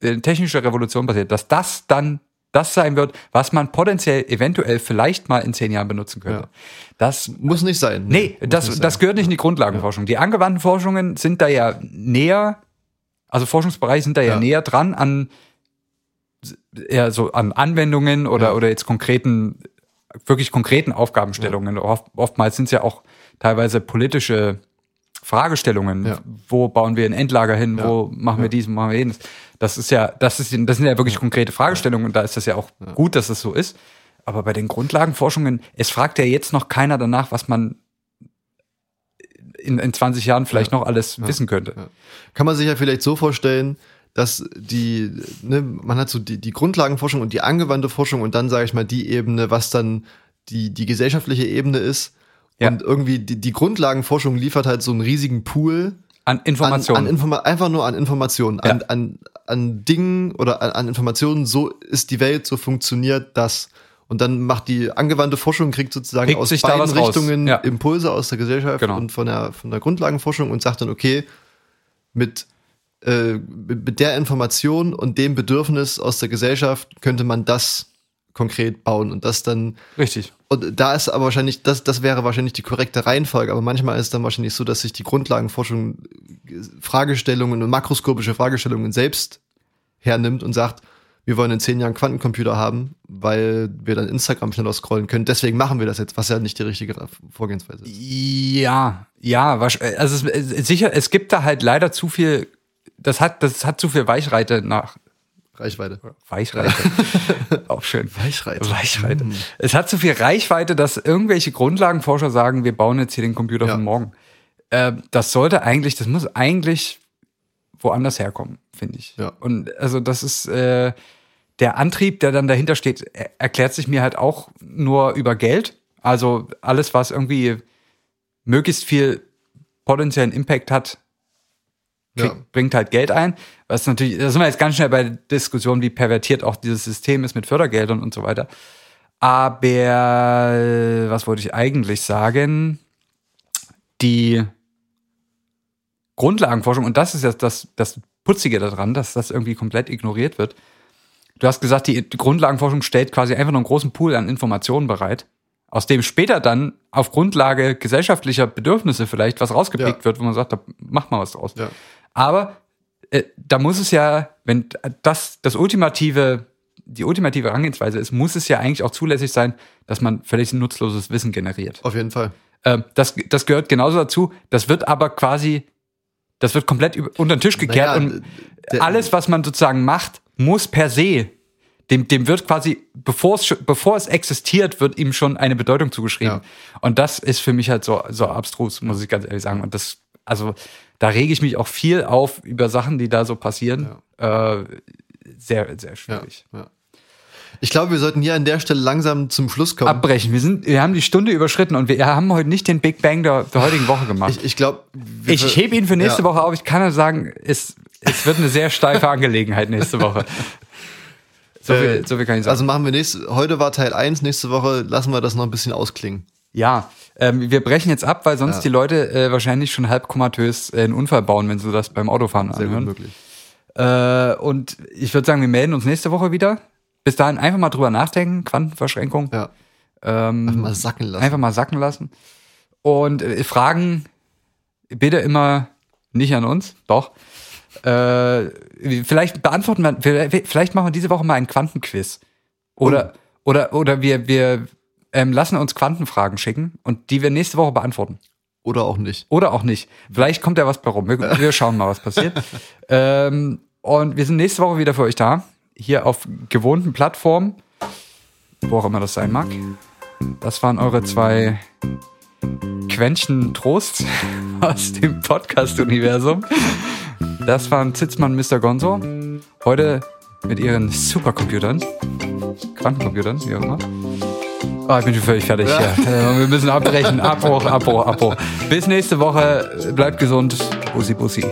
äh, technische Revolution passiert, dass das dann das sein wird, was man potenziell eventuell vielleicht mal in zehn Jahren benutzen könnte. Ja. Das Muss nicht sein. Nee, Muss das, nicht das sein. gehört nicht in die Grundlagenforschung. Die angewandten Forschungen sind da ja näher, also Forschungsbereiche sind da ja, Ja. näher dran an eher so an Anwendungen oder, Ja. oder jetzt konkreten, wirklich konkreten Aufgabenstellungen. Oft, oftmals sind es ja auch teilweise politische Fragestellungen. Ja. Wo bauen wir ein Endlager hin? Wo machen wir Ja. dies, wo machen wir jenes? Das ist ja, das ist, das sind ja wirklich konkrete Fragestellungen und da ist das ja auch gut, dass es so ist. Aber bei den Grundlagenforschungen, es fragt ja jetzt noch keiner danach, was man in, in 20 Jahren vielleicht noch alles wissen könnte. Ja. Kann man sich ja vielleicht so vorstellen, dass die, ne, man hat so die, die Grundlagenforschung und die angewandte Forschung und dann sage ich mal die Ebene, was dann die, die gesellschaftliche Ebene ist. Ja. Und irgendwie die, die Grundlagenforschung liefert halt so einen riesigen Pool An an, Informationen. an Informa einfach nur an Informationen, an, Ja. an, an Dingen oder an, an Informationen, so ist die Welt, so funktioniert das. Und dann macht die angewandte Forschung, kriegt sozusagen Pickt aus beiden. Richtungen Ja. Impulse aus der Gesellschaft Genau. und von der, von der Grundlagenforschung und sagt dann, okay, mit, äh, mit der Information und dem Bedürfnis aus der Gesellschaft könnte man das konkret bauen und das dann Richtig. und da ist aber wahrscheinlich, das, das wäre wahrscheinlich die korrekte Reihenfolge, aber manchmal ist es dann wahrscheinlich so, dass sich die Grundlagenforschung äh, Fragestellungen und makroskopische Fragestellungen selbst hernimmt und sagt, wir wollen in zehn Jahren Quantencomputer haben, weil wir dann Instagram schneller scrollen können. Deswegen machen wir das jetzt, was ja nicht die richtige Vorgehensweise ist. Ja, ja, also es, es, sicher, es gibt da halt leider zu viel, das hat, das hat zu viel Weichreite nach, Reichweite. Weichreite. Auch schön. Weichreite. Weichreite. Es hat zu viel Reichweite, dass irgendwelche Grundlagenforscher sagen, wir bauen jetzt hier den Computer Ja. von morgen. Äh, das sollte eigentlich, das muss eigentlich woanders herkommen, finde ich. Ja. Und also das ist äh, der Antrieb, der dann dahinter steht, er erklärt sich mir halt auch nur über Geld. Also alles, was irgendwie möglichst viel potenziellen Impact hat, krieg, Ja. bringt halt Geld ein. Was natürlich, da sind wir jetzt ganz schnell bei der Diskussion, wie pervertiert auch dieses System ist mit Fördergeldern und so weiter. Aber was wollte ich eigentlich sagen? Die Grundlagenforschung, und das ist jetzt das, das Putzige daran, dass das irgendwie komplett ignoriert wird. Du hast gesagt, die, die Grundlagenforschung stellt quasi einfach nur einen großen Pool an Informationen bereit, aus dem später dann auf Grundlage gesellschaftlicher Bedürfnisse vielleicht was rausgepickt Ja. wird, wo man sagt, da mach mal was draus. Ja. Aber äh, da muss es ja, wenn das das ultimative, die ultimative Herangehensweise ist, muss es ja eigentlich auch zulässig sein, dass man völlig nutzloses Wissen generiert. Auf jeden Fall. Ähm, das, das gehört genauso dazu. Das wird aber quasi, das wird komplett unter den Tisch gekehrt Naja, und der- alles, was man sozusagen macht, muss per se, dem, dem wird quasi, bevor es, bevor es existiert, wird ihm schon eine Bedeutung zugeschrieben. Ja. Und das ist für mich halt so, so abstrus, muss ich ganz ehrlich sagen. Und das, also, da rege ich mich auch viel auf über Sachen, die da so passieren. Äh, sehr, sehr Ja. schwierig. Ja. Ich glaube, wir sollten hier an der Stelle langsam zum Schluss kommen. Abbrechen. Wir sind, wir haben die Stunde überschritten und wir haben heute nicht den Big Bang der, der heutigen Woche gemacht. ich ich glaube, Ich hebe ihn für nächste ja. Woche auf. Ich kann nur sagen, es, es wird eine sehr steife Angelegenheit nächste Woche. So viel, Äh, so viel kann ich sagen. Also machen wir nächste, heute war Teil 1, nächste Woche lassen wir das noch ein bisschen ausklingen. Ja, ähm, wir brechen jetzt ab, weil sonst Ja. die Leute äh, wahrscheinlich schon halb komatös äh, einen Unfall bauen, wenn sie das beim Autofahren Sehr anhören. möglich. Äh, und ich würde sagen, wir melden uns nächste Woche wieder. Bis dahin einfach mal drüber nachdenken, Quantenverschränkung. Ja. Ähm, Einfach mal sacken lassen. Einfach mal sacken lassen. Und äh, Fragen bitte immer nicht an uns, doch. Äh, vielleicht beantworten wir, vielleicht machen wir diese Woche mal ein Quantenquiz. Oder, oder, oder wir, wir ähm, lassen uns Quantenfragen schicken und die wir nächste Woche beantworten. Oder auch nicht. Oder auch nicht. Vielleicht kommt ja was bei rum. Wir, wir schauen mal, was passiert. ähm, und wir sind nächste Woche wieder für euch da. Hier auf gewohnten Plattformen. Wo auch immer das sein mag. Das waren eure zwei Quäntchen Trost aus dem Podcast-Universum. Das waren Zitzmann Mr. Gonzo. Heute mit ihren Supercomputern. Quantencomputern, wie auch immer. Oh, ich bin schon völlig fertig. Ja. Ja. Wir müssen abbrechen. Abbruch, Abbruch, Abbruch. Bis nächste Woche. Bleibt gesund. Bussi, Bussi.